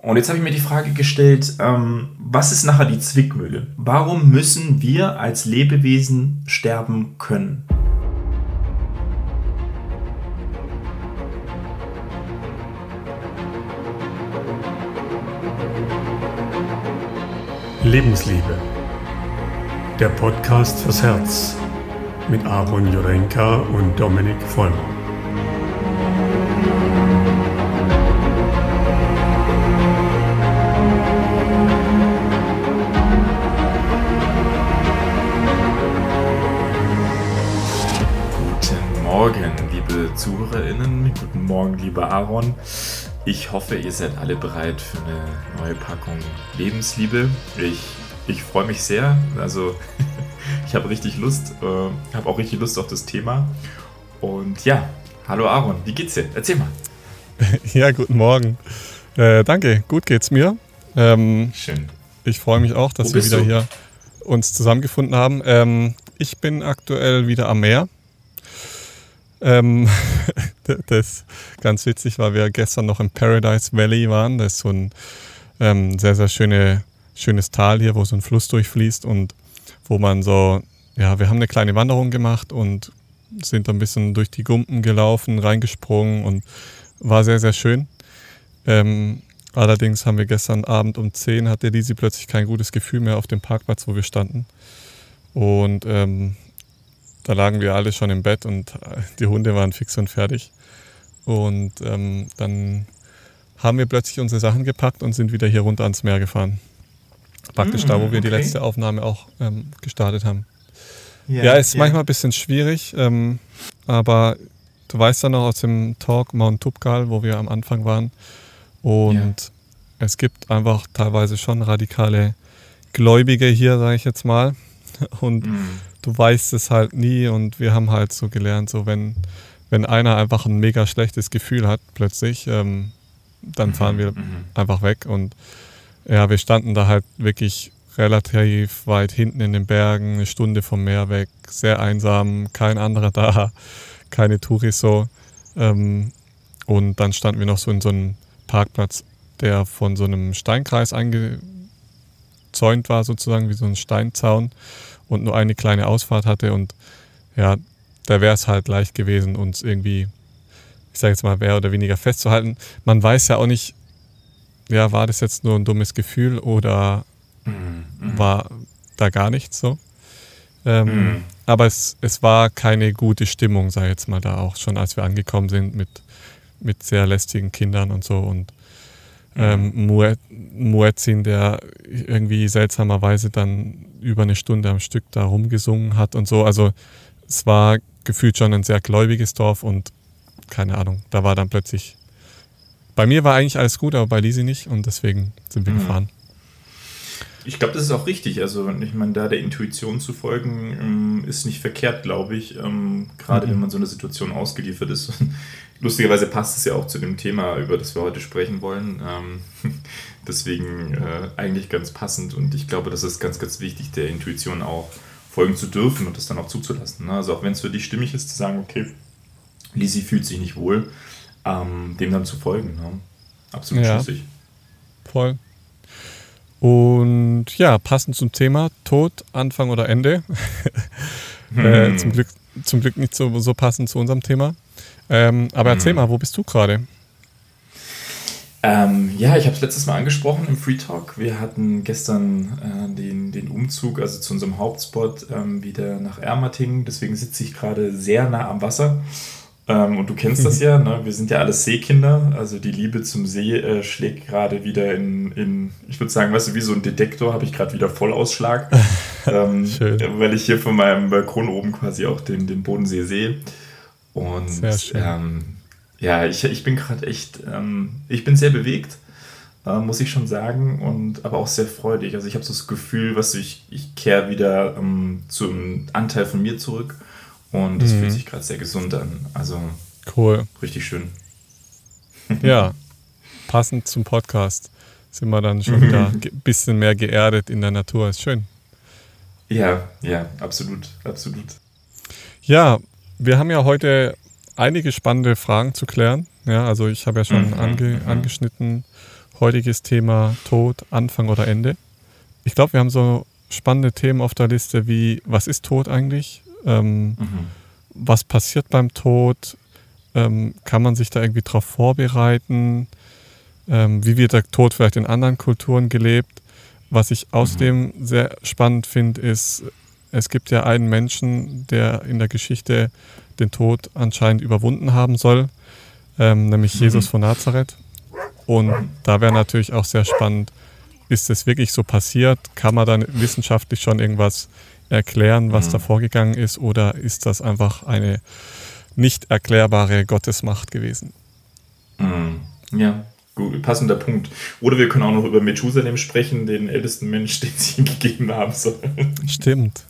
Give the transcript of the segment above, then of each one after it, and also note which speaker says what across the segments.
Speaker 1: Und jetzt habe ich mir die Frage gestellt, ähm, was ist nachher die Zwickmühle? Warum müssen wir als Lebewesen sterben können?
Speaker 2: Lebensliebe. Der Podcast fürs Herz mit Aaron Jurenka und Dominik Vollmer.
Speaker 1: Guten Morgen, lieber Aaron. Ich hoffe, ihr seid alle bereit für eine neue Packung Lebensliebe. Ich, ich freue mich sehr. Also, ich habe richtig Lust, äh, habe auch richtig Lust auf das Thema. Und ja, hallo Aaron, wie geht's dir? Erzähl mal.
Speaker 3: Ja, guten Morgen. Äh, danke, gut geht's mir. Ähm,
Speaker 1: Schön.
Speaker 3: Ich freue mich auch, dass wir wieder du? hier uns zusammengefunden haben. Ähm, ich bin aktuell wieder am Meer ähm, das ganz witzig, weil wir gestern noch im Paradise Valley waren. Das ist so ein ähm, sehr, sehr schöne, schönes Tal hier, wo so ein Fluss durchfließt und wo man so, ja, wir haben eine kleine Wanderung gemacht und sind ein bisschen durch die Gumpen gelaufen, reingesprungen und war sehr, sehr schön. Ähm, allerdings haben wir gestern Abend um 10 hatte Lisi plötzlich kein gutes Gefühl mehr auf dem Parkplatz, wo wir standen. Und ähm, da lagen wir alle schon im Bett und äh, die Hunde waren fix und fertig. Und ähm, dann haben wir plötzlich unsere Sachen gepackt und sind wieder hier runter ans Meer gefahren. Praktisch mm, da, wo wir okay. die letzte Aufnahme auch ähm, gestartet haben. Yeah, ja, ist yeah. manchmal ein bisschen schwierig, ähm, aber du weißt ja noch aus dem Talk Mount Tupgal, wo wir am Anfang waren. Und yeah. es gibt einfach teilweise schon radikale Gläubige hier, sage ich jetzt mal. Und mm du weißt es halt nie und wir haben halt so gelernt, so wenn, wenn einer einfach ein mega schlechtes Gefühl hat plötzlich, ähm, dann fahren mhm, wir mhm. einfach weg und ja, wir standen da halt wirklich relativ weit hinten in den Bergen, eine Stunde vom Meer weg, sehr einsam, kein anderer da, keine Touris so. Ähm, und dann standen wir noch so in so einem Parkplatz, der von so einem Steinkreis eingezäunt war, sozusagen wie so ein Steinzaun und nur eine kleine Ausfahrt hatte und ja, da wäre es halt leicht gewesen, uns irgendwie, ich sage jetzt mal, mehr oder weniger festzuhalten. Man weiß ja auch nicht, ja, war das jetzt nur ein dummes Gefühl oder mhm. war da gar nichts so. Ähm, mhm. Aber es, es war keine gute Stimmung, sei jetzt mal da auch schon, als wir angekommen sind mit, mit sehr lästigen Kindern und so und ähm, Muezzin, der irgendwie seltsamerweise dann über eine Stunde am Stück da rumgesungen hat und so. Also es war gefühlt schon ein sehr gläubiges Dorf und keine Ahnung, da war dann plötzlich. Bei mir war eigentlich alles gut, aber bei Lisi nicht und deswegen sind wir mhm. gefahren.
Speaker 1: Ich glaube, das ist auch richtig. Also, ich meine, da der Intuition zu folgen, ähm, ist nicht verkehrt, glaube ich. Ähm, gerade mhm. wenn man so eine Situation ausgeliefert ist. Lustigerweise passt es ja auch zu dem Thema, über das wir heute sprechen wollen. Ähm, deswegen äh, eigentlich ganz passend und ich glaube, das ist ganz, ganz wichtig, der Intuition auch folgen zu dürfen und das dann auch zuzulassen. Ne? Also auch wenn es für dich stimmig ist, zu sagen, okay, Lisi fühlt sich nicht wohl, ähm, dem dann zu folgen. Ne? Absolut ja. schlüssig.
Speaker 3: Voll. Und ja, passend zum Thema Tod, Anfang oder Ende. äh, hm. zum, Glück, zum Glück nicht so, so passend zu unserem Thema. Ähm, aber erzähl hm. mal, wo bist du gerade?
Speaker 1: Ähm, ja, ich habe es letztes Mal angesprochen im Free Talk. Wir hatten gestern äh, den, den Umzug, also zu unserem Hauptspot, ähm, wieder nach Ermatingen. Deswegen sitze ich gerade sehr nah am Wasser. Ähm, und du kennst das ja, ne? wir sind ja alles Seekinder. Also die Liebe zum See äh, schlägt gerade wieder in, in, ich würde sagen, weißt du, wie so ein Detektor habe ich gerade wieder Vollausschlag. ähm, weil ich hier von meinem Balkon oben quasi auch den, den Bodensee sehe. Und ähm, ja, ich, ich bin gerade echt, ähm, ich bin sehr bewegt, äh, muss ich schon sagen, und aber auch sehr freudig. Also ich habe so das Gefühl, was ich, ich kehre wieder ähm, zum Anteil von mir zurück und das mhm. fühlt sich gerade sehr gesund an. Also
Speaker 3: cool.
Speaker 1: Richtig schön.
Speaker 3: Ja, passend zum Podcast sind wir dann schon wieder ein bisschen mehr geerdet in der Natur. Ist schön.
Speaker 1: Ja, ja, absolut, absolut.
Speaker 3: Ja, wir haben ja heute einige spannende Fragen zu klären. Ja, also ich habe ja schon mhm, ange, mhm. angeschnitten, heutiges Thema Tod, Anfang oder Ende. Ich glaube, wir haben so spannende Themen auf der Liste wie, was ist Tod eigentlich? Ähm, mhm. Was passiert beim Tod? Ähm, kann man sich da irgendwie darauf vorbereiten? Ähm, wie wird der Tod vielleicht in anderen Kulturen gelebt? Was ich außerdem mhm. sehr spannend finde, ist, es gibt ja einen Menschen, der in der Geschichte den Tod anscheinend überwunden haben soll, ähm, nämlich mhm. Jesus von Nazareth. Und da wäre natürlich auch sehr spannend, ist es wirklich so passiert? Kann man dann wissenschaftlich schon irgendwas erklären, was mhm. da vorgegangen ist? Oder ist das einfach eine nicht erklärbare Gottesmacht gewesen?
Speaker 1: Mhm. Ja, gut, passender Punkt. Oder wir können auch noch über Methusalem sprechen, den ältesten Mensch, den sie ihm gegeben haben sollen.
Speaker 3: Stimmt.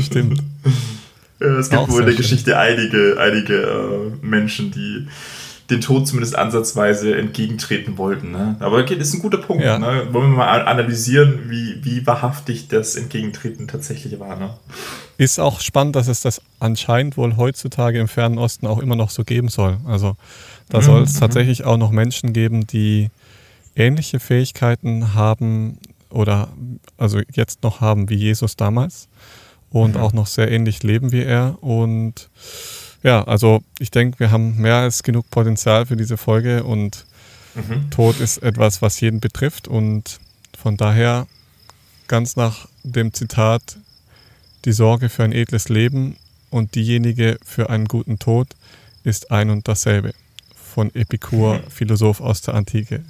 Speaker 3: Stimmt.
Speaker 1: Ja, es gibt wohl in der Geschichte einige, einige äh, Menschen, die den Tod zumindest ansatzweise entgegentreten wollten. Ne? Aber das ist ein guter Punkt. Ja. Ne? Wollen wir mal analysieren, wie, wie wahrhaftig das Entgegentreten tatsächlich war. Ne?
Speaker 3: Ist auch spannend, dass es das anscheinend wohl heutzutage im Fernen Osten auch immer noch so geben soll. Also da mhm. soll es mhm. tatsächlich auch noch Menschen geben, die ähnliche Fähigkeiten haben oder also jetzt noch haben wie Jesus damals und mhm. auch noch sehr ähnlich leben wie er und ja, also ich denke, wir haben mehr als genug Potenzial für diese Folge und mhm. Tod ist etwas, was jeden betrifft und von daher ganz nach dem Zitat, die Sorge für ein edles Leben und diejenige für einen guten Tod ist ein und dasselbe. Von Epikur. Philosoph aus der Antike.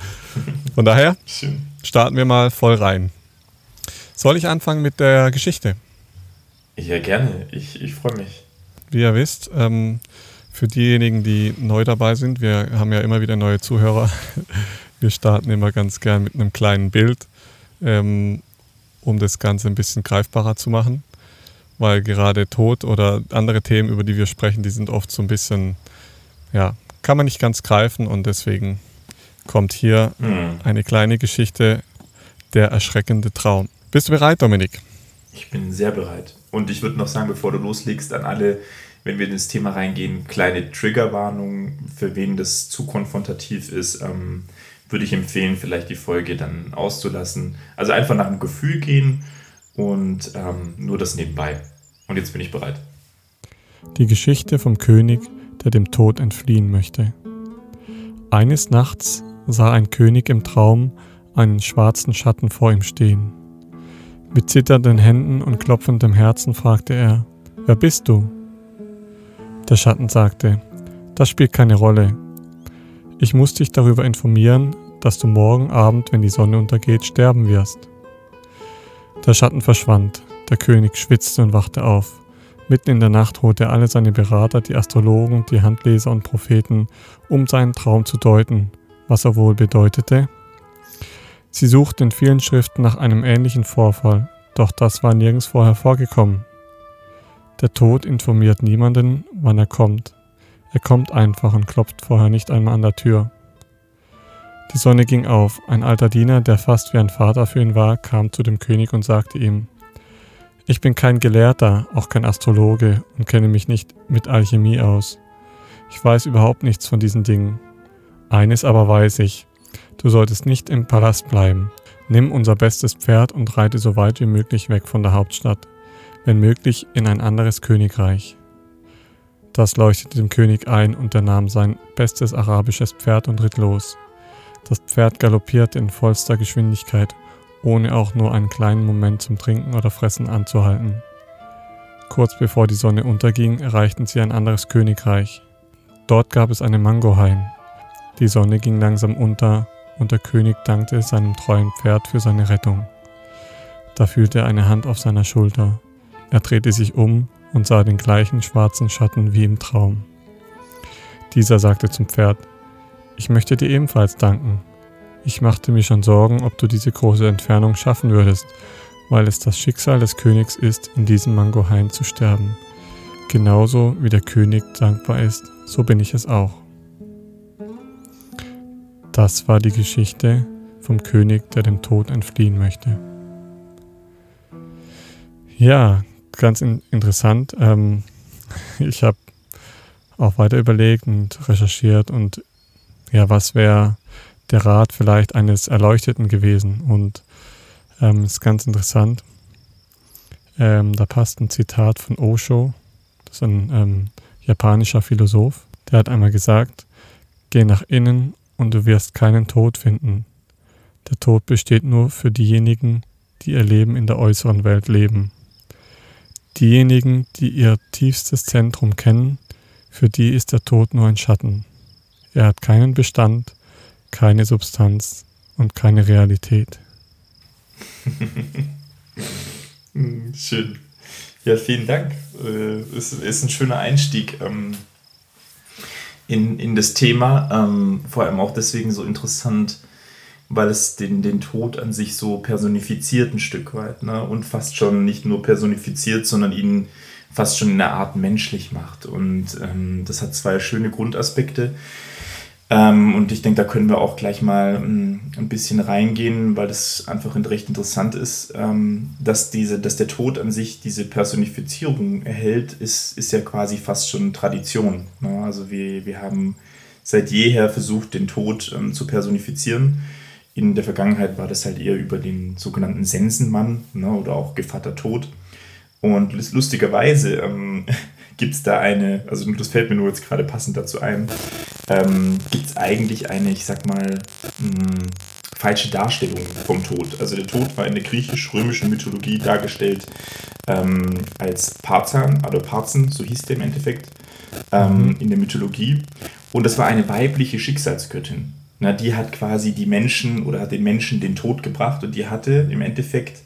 Speaker 3: Von daher starten wir mal voll rein. Soll ich anfangen mit der Geschichte?
Speaker 1: Ja, gerne. Ich, ich freue mich
Speaker 3: wie ihr wisst. Ähm, für diejenigen, die neu dabei sind, wir haben ja immer wieder neue Zuhörer. Wir starten immer ganz gern mit einem kleinen Bild, ähm, um das Ganze ein bisschen greifbarer zu machen. Weil gerade Tod oder andere Themen, über die wir sprechen, die sind oft so ein bisschen, ja, kann man nicht ganz greifen und deswegen kommt hier mhm. eine kleine Geschichte, der erschreckende Traum. Bist du bereit, Dominik?
Speaker 1: Ich bin sehr bereit. Und ich würde noch sagen, bevor du loslegst, an alle, wenn wir in das Thema reingehen, kleine Triggerwarnung, für wen das zu konfrontativ ist, ähm, würde ich empfehlen, vielleicht die Folge dann auszulassen. Also einfach nach dem Gefühl gehen und ähm, nur das nebenbei. Und jetzt bin ich bereit.
Speaker 3: Die Geschichte vom König, der dem Tod entfliehen möchte. Eines Nachts sah ein König im Traum einen schwarzen Schatten vor ihm stehen. Mit zitternden Händen und klopfendem Herzen fragte er, Wer bist du? Der Schatten sagte, Das spielt keine Rolle. Ich muss dich darüber informieren, dass du morgen Abend, wenn die Sonne untergeht, sterben wirst. Der Schatten verschwand, der König schwitzte und wachte auf. Mitten in der Nacht holte er alle seine Berater, die Astrologen, die Handleser und Propheten, um seinen Traum zu deuten, was er wohl bedeutete, Sie suchten in vielen Schriften nach einem ähnlichen Vorfall, doch das war nirgends hervorgekommen. Der Tod informiert niemanden, wann er kommt. Er kommt einfach und klopft vorher nicht einmal an der Tür. Die Sonne ging auf. Ein alter Diener, der fast wie ein Vater für ihn war, kam zu dem König und sagte ihm, ich bin kein Gelehrter, auch kein Astrologe und kenne mich nicht mit Alchemie aus. Ich weiß überhaupt nichts von diesen Dingen. Eines aber weiß ich, Du solltest nicht im Palast bleiben. Nimm unser bestes Pferd und reite so weit wie möglich weg von der Hauptstadt, wenn möglich in ein anderes Königreich. Das leuchtete dem König ein und er nahm sein bestes arabisches Pferd und ritt los. Das Pferd galoppierte in vollster Geschwindigkeit, ohne auch nur einen kleinen Moment zum Trinken oder Fressen anzuhalten. Kurz bevor die Sonne unterging, erreichten sie ein anderes Königreich. Dort gab es eine Mangohain. Die Sonne ging langsam unter und der König dankte seinem treuen Pferd für seine Rettung. Da fühlte er eine Hand auf seiner Schulter. Er drehte sich um und sah den gleichen schwarzen Schatten wie im Traum. Dieser sagte zum Pferd, ich möchte dir ebenfalls danken. Ich machte mir schon Sorgen, ob du diese große Entfernung schaffen würdest, weil es das Schicksal des Königs ist, in diesem Mangohain zu sterben. Genauso wie der König dankbar ist, so bin ich es auch. Das war die Geschichte vom König, der dem Tod entfliehen möchte. Ja, ganz in interessant. Ähm, ich habe auch weiter überlegt und recherchiert und ja, was wäre der Rat vielleicht eines Erleuchteten gewesen. Und ähm, ist ganz interessant. Ähm, da passt ein Zitat von Osho, das ist ein ähm, japanischer Philosoph. Der hat einmal gesagt, geh nach innen und du wirst keinen Tod finden. Der Tod besteht nur für diejenigen, die ihr Leben in der äußeren Welt leben. Diejenigen, die ihr tiefstes Zentrum kennen, für die ist der Tod nur ein Schatten. Er hat keinen Bestand, keine Substanz und keine Realität.
Speaker 1: Schön. Ja, vielen Dank. Es äh, ist ein schöner Einstieg ähm, in, in das Thema. Ähm, vor allem auch deswegen so interessant, weil es den, den Tod an sich so personifiziert ein Stück weit. Ne? Und fast schon nicht nur personifiziert, sondern ihn fast schon in einer Art menschlich macht. Und ähm, das hat zwei schöne Grundaspekte. Ähm, und ich denke, da können wir auch gleich mal ähm, ein bisschen reingehen, weil das einfach recht interessant ist, ähm, dass, diese, dass der Tod an sich diese Personifizierung erhält, ist, ist ja quasi fast schon Tradition. Ne? Also wir, wir haben seit jeher versucht, den Tod ähm, zu personifizieren. In der Vergangenheit war das halt eher über den sogenannten Sensenmann ne? oder auch Gevatter Tod. Und lustigerweise ähm, gibt es da eine, also das fällt mir nur jetzt gerade passend dazu ein, ähm, gibt es eigentlich eine, ich sag mal, mh, hm, falsche Darstellung vom Tod. Also der Tod war in der griechisch-römischen Mythologie dargestellt ähm, als Parzan oder Parzen, so hieß der im Endeffekt, ähm, mhm. in der Mythologie. Und das war eine weibliche Schicksalsgöttin. Na, die hat quasi die Menschen oder hat den Menschen den Tod gebracht und die hatte im Endeffekt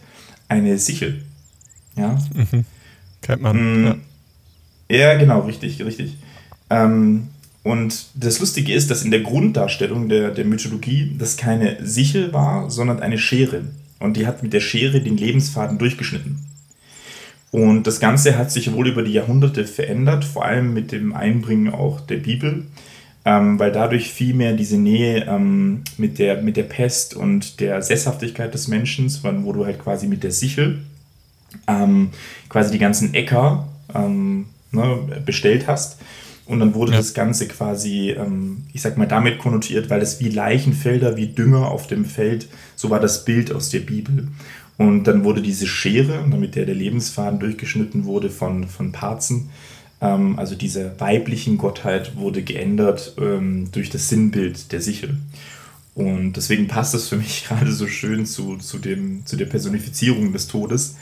Speaker 1: eine Sichel. Ja. Mhm.
Speaker 3: Kennt man.
Speaker 1: Mm, ja. Ja. genau, richtig, richtig. Ähm, und das Lustige ist, dass in der Grunddarstellung der, der Mythologie das keine Sichel war, sondern eine Schere. Und die hat mit der Schere den Lebensfaden durchgeschnitten. Und das Ganze hat sich wohl über die Jahrhunderte verändert, vor allem mit dem Einbringen auch der Bibel, ähm, weil dadurch vielmehr diese Nähe ähm, mit, der, mit der Pest und der Sesshaftigkeit des Menschen, wo du halt quasi mit der Sichel ähm, quasi die ganzen Äcker ähm, ne, bestellt hast. Und dann wurde ja. das Ganze quasi, ähm, ich sag mal, damit konnotiert, weil es wie Leichenfelder, wie Dünger auf dem Feld, so war das Bild aus der Bibel. Und dann wurde diese Schere, damit der, der Lebensfaden durchgeschnitten wurde von, von Parzen, ähm, also diese weiblichen Gottheit, wurde geändert ähm, durch das Sinnbild der Sichel. Und deswegen passt es für mich gerade so schön zu, zu, dem, zu der Personifizierung des Todes,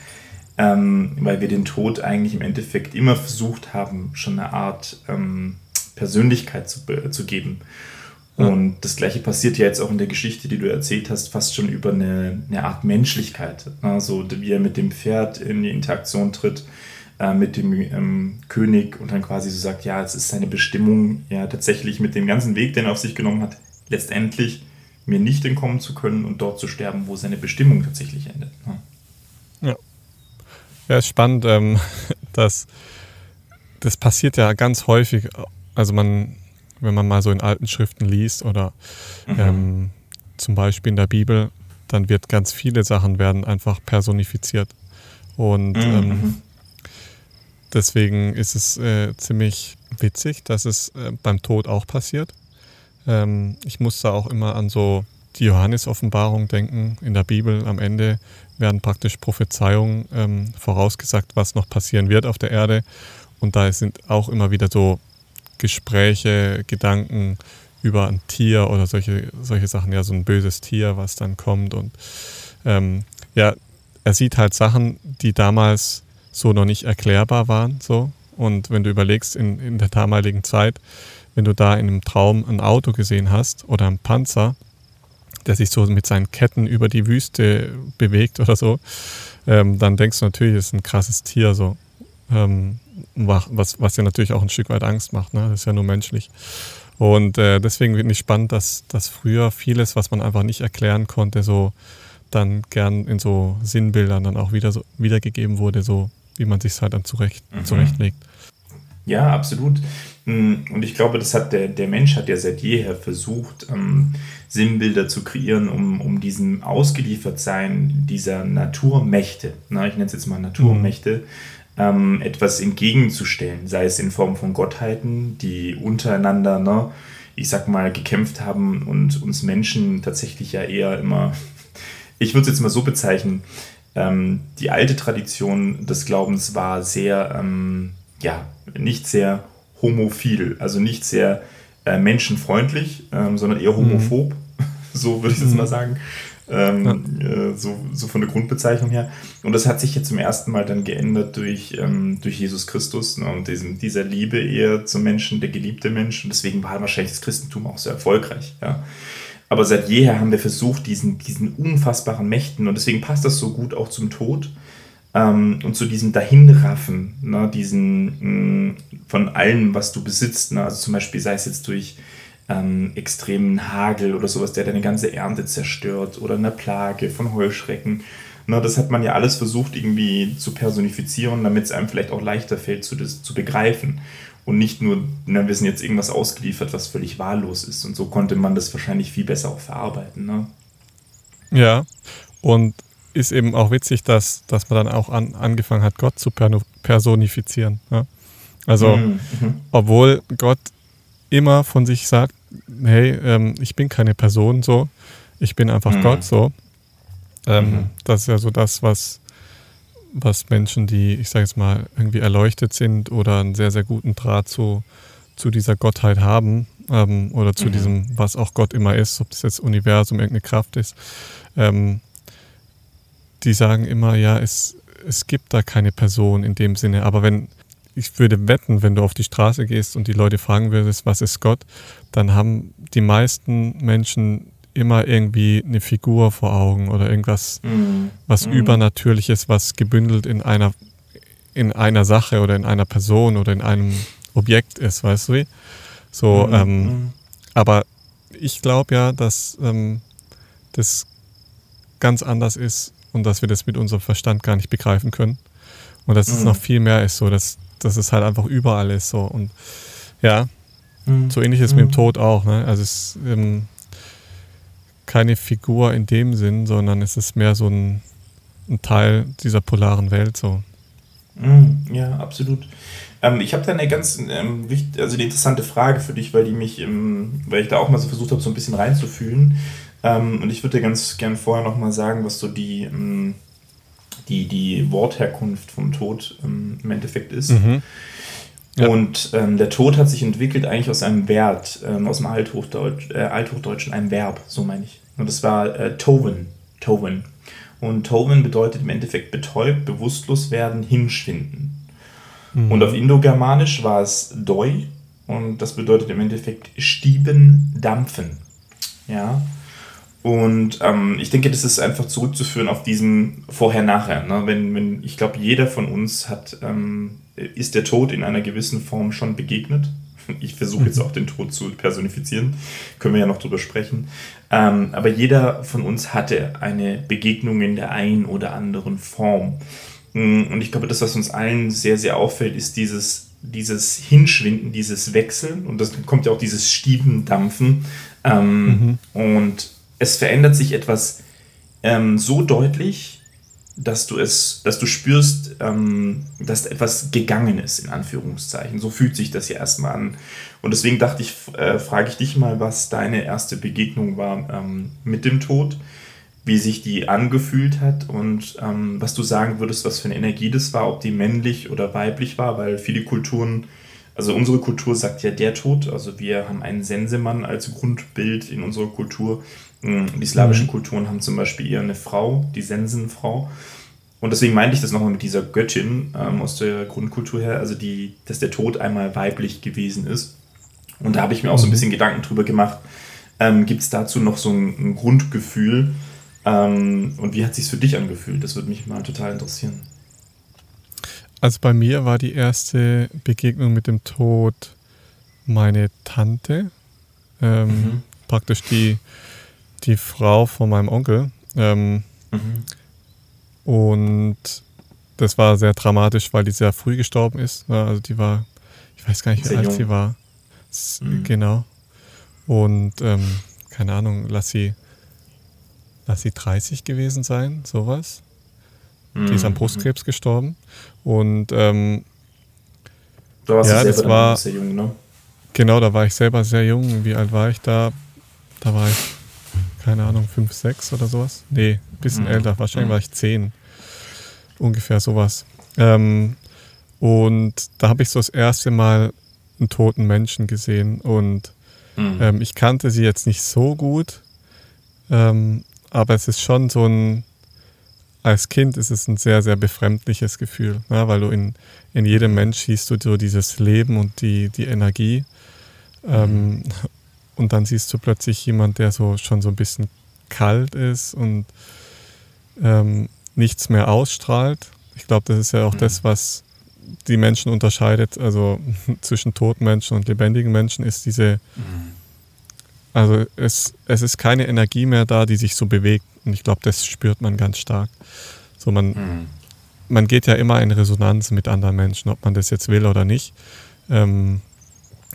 Speaker 1: ähm, weil wir den Tod eigentlich im Endeffekt immer versucht haben, schon eine Art ähm, Persönlichkeit zu, zu geben. Ja. Und das gleiche passiert ja jetzt auch in der Geschichte, die du erzählt hast, fast schon über eine, eine Art Menschlichkeit. Also wie er mit dem Pferd in die Interaktion tritt, äh, mit dem ähm, König und dann quasi so sagt, ja, es ist seine Bestimmung, ja tatsächlich mit dem ganzen Weg, den er auf sich genommen hat, letztendlich mir nicht entkommen zu können und dort zu sterben, wo seine Bestimmung tatsächlich endet.
Speaker 3: Ja. ja. Ja, ist spannend, ähm, dass das passiert ja ganz häufig. Also man, wenn man mal so in alten Schriften liest oder mhm. ähm, zum Beispiel in der Bibel, dann wird ganz viele Sachen werden einfach personifiziert. Und mhm. ähm, mhm. deswegen ist es äh, ziemlich witzig, dass es äh, beim Tod auch passiert. Ähm, ich muss da auch immer an so die Johannes-Offenbarung denken in der Bibel. Am Ende werden praktisch Prophezeiungen ähm, vorausgesagt, was noch passieren wird auf der Erde. Und da sind auch immer wieder so Gespräche, Gedanken über ein Tier oder solche, solche Sachen, ja, so ein böses Tier, was dann kommt. Und ähm, ja, er sieht halt Sachen, die damals so noch nicht erklärbar waren. So. Und wenn du überlegst, in, in der damaligen Zeit, wenn du da in einem Traum ein Auto gesehen hast oder ein Panzer, der sich so mit seinen Ketten über die Wüste bewegt oder so, ähm, dann denkst du natürlich, es ist ein krasses Tier, so. Ähm, was, was dir natürlich auch ein Stück weit Angst macht, ne? Das ist ja nur menschlich. Und äh, deswegen finde ich spannend, dass, dass früher vieles, was man einfach nicht erklären konnte, so dann gern in so Sinnbildern dann auch wieder so wiedergegeben wurde, so wie man sich halt dann zurecht, mhm. zurechtlegt.
Speaker 1: Ja, absolut. Hm, und ich glaube, das hat der, der Mensch hat ja seit jeher versucht, ähm, Sinnbilder zu kreieren, um, um diesem Ausgeliefertsein dieser Naturmächte, na, ich nenne es jetzt mal Naturmächte, ähm, etwas entgegenzustellen, sei es in Form von Gottheiten, die untereinander ne, ich sag mal, gekämpft haben und uns Menschen tatsächlich ja eher immer, ich würde es jetzt mal so bezeichnen, ähm, die alte Tradition des Glaubens war sehr, ähm, ja, nicht sehr homophil, also nicht sehr äh, menschenfreundlich, ähm, sondern eher homophob, mhm. so würde ich es mhm. mal sagen. Ähm, ja. äh, so, so von der Grundbezeichnung her. Und das hat sich ja zum ersten Mal dann geändert durch, ähm, durch Jesus Christus ne, und diesem, dieser Liebe eher zum Menschen, der geliebte Mensch. Und deswegen war wahrscheinlich das Christentum auch so erfolgreich. Ja. Aber seit jeher haben wir versucht, diesen, diesen unfassbaren Mächten, und deswegen passt das so gut auch zum Tod, ähm, und zu diesem Dahinraffen, ne, diesen mh, mm, von allem, was du besitzt, ne, also zum Beispiel sei es jetzt durch ähm, extremen Hagel oder sowas, der deine ganze Ernte zerstört oder eine Plage von Heuschrecken. Ne, das hat man ja alles versucht irgendwie zu personifizieren, damit es einem vielleicht auch leichter fällt zu, das, zu begreifen. Und nicht nur, na, wir sind jetzt irgendwas ausgeliefert, was völlig wahllos ist. Und so konnte man das wahrscheinlich viel besser auch verarbeiten. Ne?
Speaker 3: Ja, und ist eben auch witzig, dass, dass man dann auch an, angefangen hat, Gott zu personifizieren. Ja? Also, mhm. mhm. obwohl Gott immer von sich sagt, hey, ähm, ich bin keine Person so, ich bin einfach mhm. Gott so. Ähm, mhm. Das ist ja so das, was, was Menschen, die, ich sage jetzt mal, irgendwie erleuchtet sind oder einen sehr, sehr guten Draht zu, zu dieser Gottheit haben ähm, oder zu mhm. diesem, was auch Gott immer ist, ob das jetzt Universum, irgendeine Kraft ist, ähm, die sagen immer, ja, es, es gibt da keine Person in dem Sinne, aber wenn, ich würde wetten, wenn du auf die Straße gehst und die Leute fragen würdest, was ist Gott, dann haben die meisten Menschen immer irgendwie eine Figur vor Augen oder irgendwas, mhm. was mhm. Übernatürliches, was gebündelt in einer, in einer Sache oder in einer Person oder in einem Objekt ist, weißt du wie? So, mhm. ähm, mhm. aber ich glaube ja, dass ähm, das ganz anders ist und dass wir das mit unserem Verstand gar nicht begreifen können. Und dass es mhm. noch viel mehr ist, so dass dass es halt einfach überall ist. So. Und ja, mhm. so ähnlich ist mhm. mit dem mhm. Tod auch. Ne? Also es ist ähm, keine Figur in dem Sinn, sondern es ist mehr so ein, ein Teil dieser polaren Welt. So.
Speaker 1: Mhm. Ja, absolut. Ähm, ich habe da eine ganz ähm, wichtig, also eine interessante Frage für dich, weil die mich, ähm, weil ich da auch mal so versucht habe, so ein bisschen reinzufühlen. Ähm, und ich würde ganz gern vorher noch mal sagen, was so die ähm, die, die Wortherkunft vom Tod ähm, im Endeffekt ist. Mhm. Ja. Und ähm, der Tod hat sich entwickelt eigentlich aus einem Wert, ähm, aus dem Althochdeutsch, äh, Althochdeutschen, einem Verb, so meine ich. Und das war äh, Toven. Toven. Und Toven bedeutet im Endeffekt betäubt, bewusstlos werden, hinschwinden. Mhm. Und auf Indogermanisch war es Doi und das bedeutet im Endeffekt Stieben, dampfen. Ja. Und ähm, ich denke, das ist einfach zurückzuführen auf diesen Vorher-Nachher. Ne? Wenn, wenn, ich glaube, jeder von uns hat, ähm, ist der Tod in einer gewissen Form schon begegnet. Ich versuche jetzt mhm. auch den Tod zu personifizieren, können wir ja noch drüber sprechen. Ähm, aber jeder von uns hatte eine Begegnung in der einen oder anderen Form. Mm, und ich glaube, das, was uns allen sehr, sehr auffällt, ist dieses, dieses Hinschwinden, dieses Wechseln. Und das kommt ja auch dieses Stiebendampfen. Ähm, mhm. Und es verändert sich etwas ähm, so deutlich, dass du es, dass du spürst, ähm, dass etwas gegangen ist, in Anführungszeichen. So fühlt sich das ja erstmal an. Und deswegen dachte ich, äh, frage ich dich mal, was deine erste Begegnung war ähm, mit dem Tod, wie sich die angefühlt hat und ähm, was du sagen würdest, was für eine Energie das war, ob die männlich oder weiblich war, weil viele Kulturen also unsere Kultur sagt ja der Tod, also wir haben einen Sensemann als Grundbild in unserer Kultur. Hm, die slawischen mhm. Kulturen haben zum Beispiel eher eine Frau, die Sensenfrau. Und deswegen meinte ich das nochmal mit dieser Göttin ähm, aus der Grundkultur her, also die, dass der Tod einmal weiblich gewesen ist. Und da habe ich mir auch so ein mhm. bisschen Gedanken drüber gemacht. Ähm, Gibt es dazu noch so ein, ein Grundgefühl? Ähm, und wie hat sich für dich angefühlt? Das würde mich mal total interessieren.
Speaker 3: Also bei mir war die erste Begegnung mit dem Tod meine Tante, ähm, mhm. praktisch die, die Frau von meinem Onkel. Ähm, mhm. Und das war sehr dramatisch, weil die sehr früh gestorben ist. Also die war, ich weiß gar nicht, wie alt jung. sie war. Mhm. Genau. Und ähm, keine Ahnung, lass sie, lass sie 30 gewesen sein, sowas. Mhm. Die ist an mhm. Brustkrebs gestorben. Und ähm,
Speaker 1: da warst ja, du selber das war, sehr jung, ne?
Speaker 3: genau, da war ich selber sehr jung. Wie alt war ich da? Da war ich, keine Ahnung, 5, 6 oder sowas. Nee, ein bisschen mhm. älter. Wahrscheinlich mhm. war ich 10. Ungefähr sowas. Ähm, und da habe ich so das erste Mal einen toten Menschen gesehen. Und mhm. ähm, ich kannte sie jetzt nicht so gut. Ähm, aber es ist schon so ein, als Kind ist es ein sehr, sehr befremdliches Gefühl, ja, weil du in, in jedem Mensch siehst du so dieses Leben und die, die Energie. Ähm, und dann siehst du plötzlich jemand, der so schon so ein bisschen kalt ist und ähm, nichts mehr ausstrahlt. Ich glaube, das ist ja auch mhm. das, was die Menschen unterscheidet, also zwischen toten Menschen und lebendigen Menschen, ist diese, mhm. Also es, es ist keine Energie mehr da, die sich so bewegt. Und ich glaube, das spürt man ganz stark. So man, mhm. man geht ja immer in Resonanz mit anderen Menschen, ob man das jetzt will oder nicht. Ähm,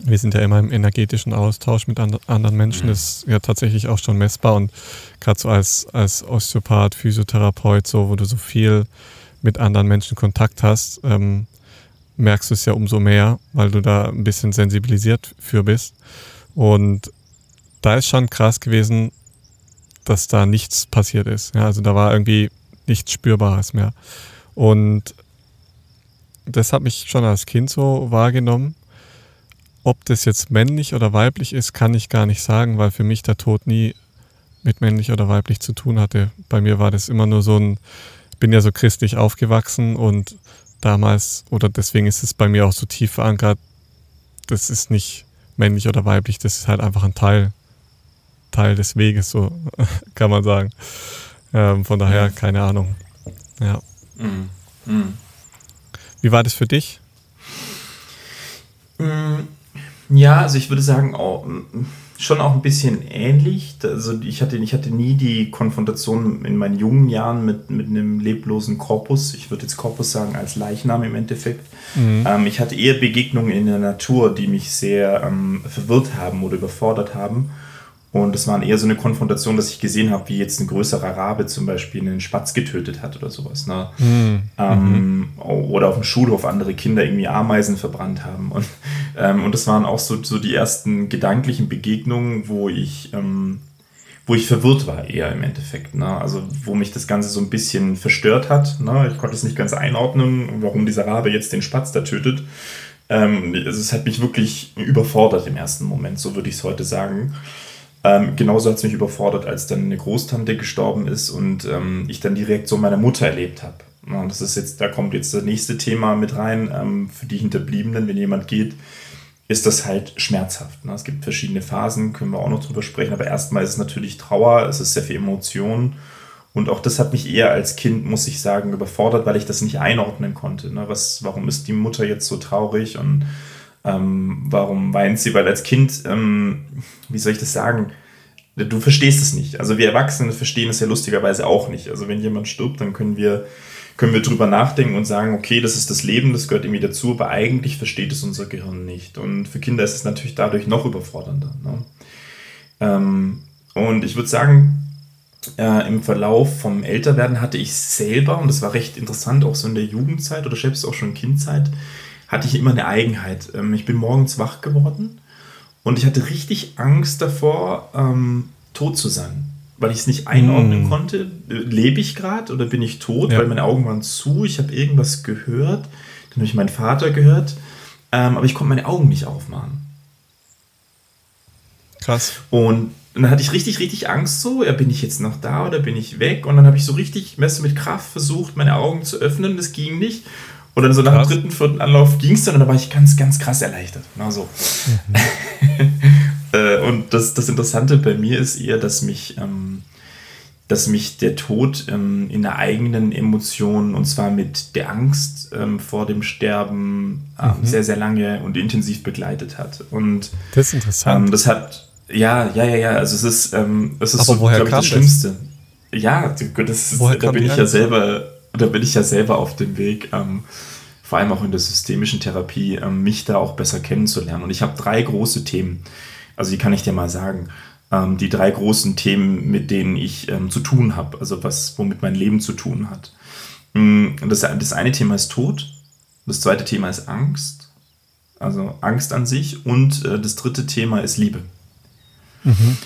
Speaker 3: wir sind ja immer im energetischen Austausch mit and anderen Menschen. Mhm. Das ist ja tatsächlich auch schon messbar. Und gerade so als, als Osteopath, Physiotherapeut, so, wo du so viel mit anderen Menschen Kontakt hast, ähm, merkst du es ja umso mehr, weil du da ein bisschen sensibilisiert für bist. Und da ist schon krass gewesen, dass da nichts passiert ist. Ja, also da war irgendwie nichts Spürbares mehr. Und das hat mich schon als Kind so wahrgenommen. Ob das jetzt männlich oder weiblich ist, kann ich gar nicht sagen, weil für mich der Tod nie mit männlich oder weiblich zu tun hatte. Bei mir war das immer nur so ein, ich bin ja so christlich aufgewachsen und damals, oder deswegen ist es bei mir auch so tief verankert, das ist nicht männlich oder weiblich, das ist halt einfach ein Teil, Teil des Weges, so kann man sagen. Ähm, von daher, keine Ahnung. Ja. Mhm. Mhm. Wie war das für dich?
Speaker 1: Mhm. Ja, also ich würde sagen, auch, schon auch ein bisschen ähnlich. Also ich hatte, ich hatte nie die Konfrontation in meinen jungen Jahren mit, mit einem leblosen Korpus. Ich würde jetzt Korpus sagen als Leichnam im Endeffekt. Mhm. Ähm, ich hatte eher Begegnungen in der Natur, die mich sehr ähm, verwirrt haben oder überfordert haben. Und es war eher so eine Konfrontation, dass ich gesehen habe, wie jetzt ein größerer Rabe zum Beispiel einen Spatz getötet hat oder sowas. Ne? Mhm. Ähm, oder auf dem Schulhof andere Kinder irgendwie Ameisen verbrannt haben. Und, ähm, und das waren auch so, so die ersten gedanklichen Begegnungen, wo ich, ähm, wo ich verwirrt war eher im Endeffekt. Ne? Also wo mich das Ganze so ein bisschen verstört hat. Ne? Ich konnte es nicht ganz einordnen, warum dieser Rabe jetzt den Spatz da tötet. Ähm, also es hat mich wirklich überfordert im ersten Moment, so würde ich es heute sagen. Ähm, genauso hat es mich überfordert, als dann eine Großtante gestorben ist und ähm, ich dann die Reaktion meiner Mutter erlebt habe. Ja, das ist jetzt, da kommt jetzt das nächste Thema mit rein. Ähm, für die Hinterbliebenen, wenn jemand geht, ist das halt schmerzhaft. Ne? Es gibt verschiedene Phasen, können wir auch noch drüber sprechen, aber erstmal ist es natürlich Trauer, es ist sehr viel Emotion. Und auch das hat mich eher als Kind, muss ich sagen, überfordert, weil ich das nicht einordnen konnte. Ne? Was, warum ist die Mutter jetzt so traurig und ähm, warum weint sie? Weil als Kind, ähm, wie soll ich das sagen? Du verstehst es nicht. Also wir Erwachsene verstehen es ja lustigerweise auch nicht. Also wenn jemand stirbt, dann können wir, können wir drüber nachdenken und sagen, okay, das ist das Leben, das gehört irgendwie dazu, aber eigentlich versteht es unser Gehirn nicht. Und für Kinder ist es natürlich dadurch noch überfordernder. Ne? Ähm, und ich würde sagen, äh, im Verlauf vom Älterwerden hatte ich selber, und das war recht interessant, auch so in der Jugendzeit oder selbst auch schon Kindzeit, hatte ich immer eine Eigenheit. Ähm, ich bin morgens wach geworden und ich hatte richtig Angst davor, ähm, tot zu sein. Weil ich es nicht einordnen mm. konnte. Lebe ich gerade oder bin ich tot? Ja. Weil meine Augen waren zu, ich habe irgendwas gehört. Dann habe ich meinen Vater gehört. Ähm, aber ich konnte meine Augen nicht aufmachen.
Speaker 3: Krass.
Speaker 1: Und dann hatte ich richtig, richtig Angst so, ja, bin ich jetzt noch da oder bin ich weg? Und dann habe ich so richtig mit Kraft versucht, meine Augen zu öffnen. Das ging nicht. Und dann so nach dem dritten, vierten Anlauf ging es dann und da war ich ganz, ganz krass erleichtert. Na so. Mhm. äh, und das, das Interessante bei mir ist eher, dass mich, ähm, dass mich der Tod ähm, in der eigenen Emotion und zwar mit der Angst ähm, vor dem Sterben ähm, mhm. sehr, sehr lange und intensiv begleitet hat. Und
Speaker 3: das ist interessant.
Speaker 1: Ähm, das hat, ja, ja, ja, ja, also es ist, ähm, es ist
Speaker 3: Aber so, woher kam
Speaker 1: das Schlimmste. Das? Ja, das ist, da bin ich ja selber da bin ich ja selber auf dem Weg, ähm, vor allem auch in der systemischen Therapie, ähm, mich da auch besser kennenzulernen. Und ich habe drei große Themen, also die kann ich dir mal sagen. Ähm, die drei großen Themen, mit denen ich ähm, zu tun habe, also was, womit mein Leben zu tun hat. Mm, das, das eine Thema ist Tod, das zweite Thema ist Angst also Angst an sich. Und äh, das dritte Thema ist Liebe. Mhm.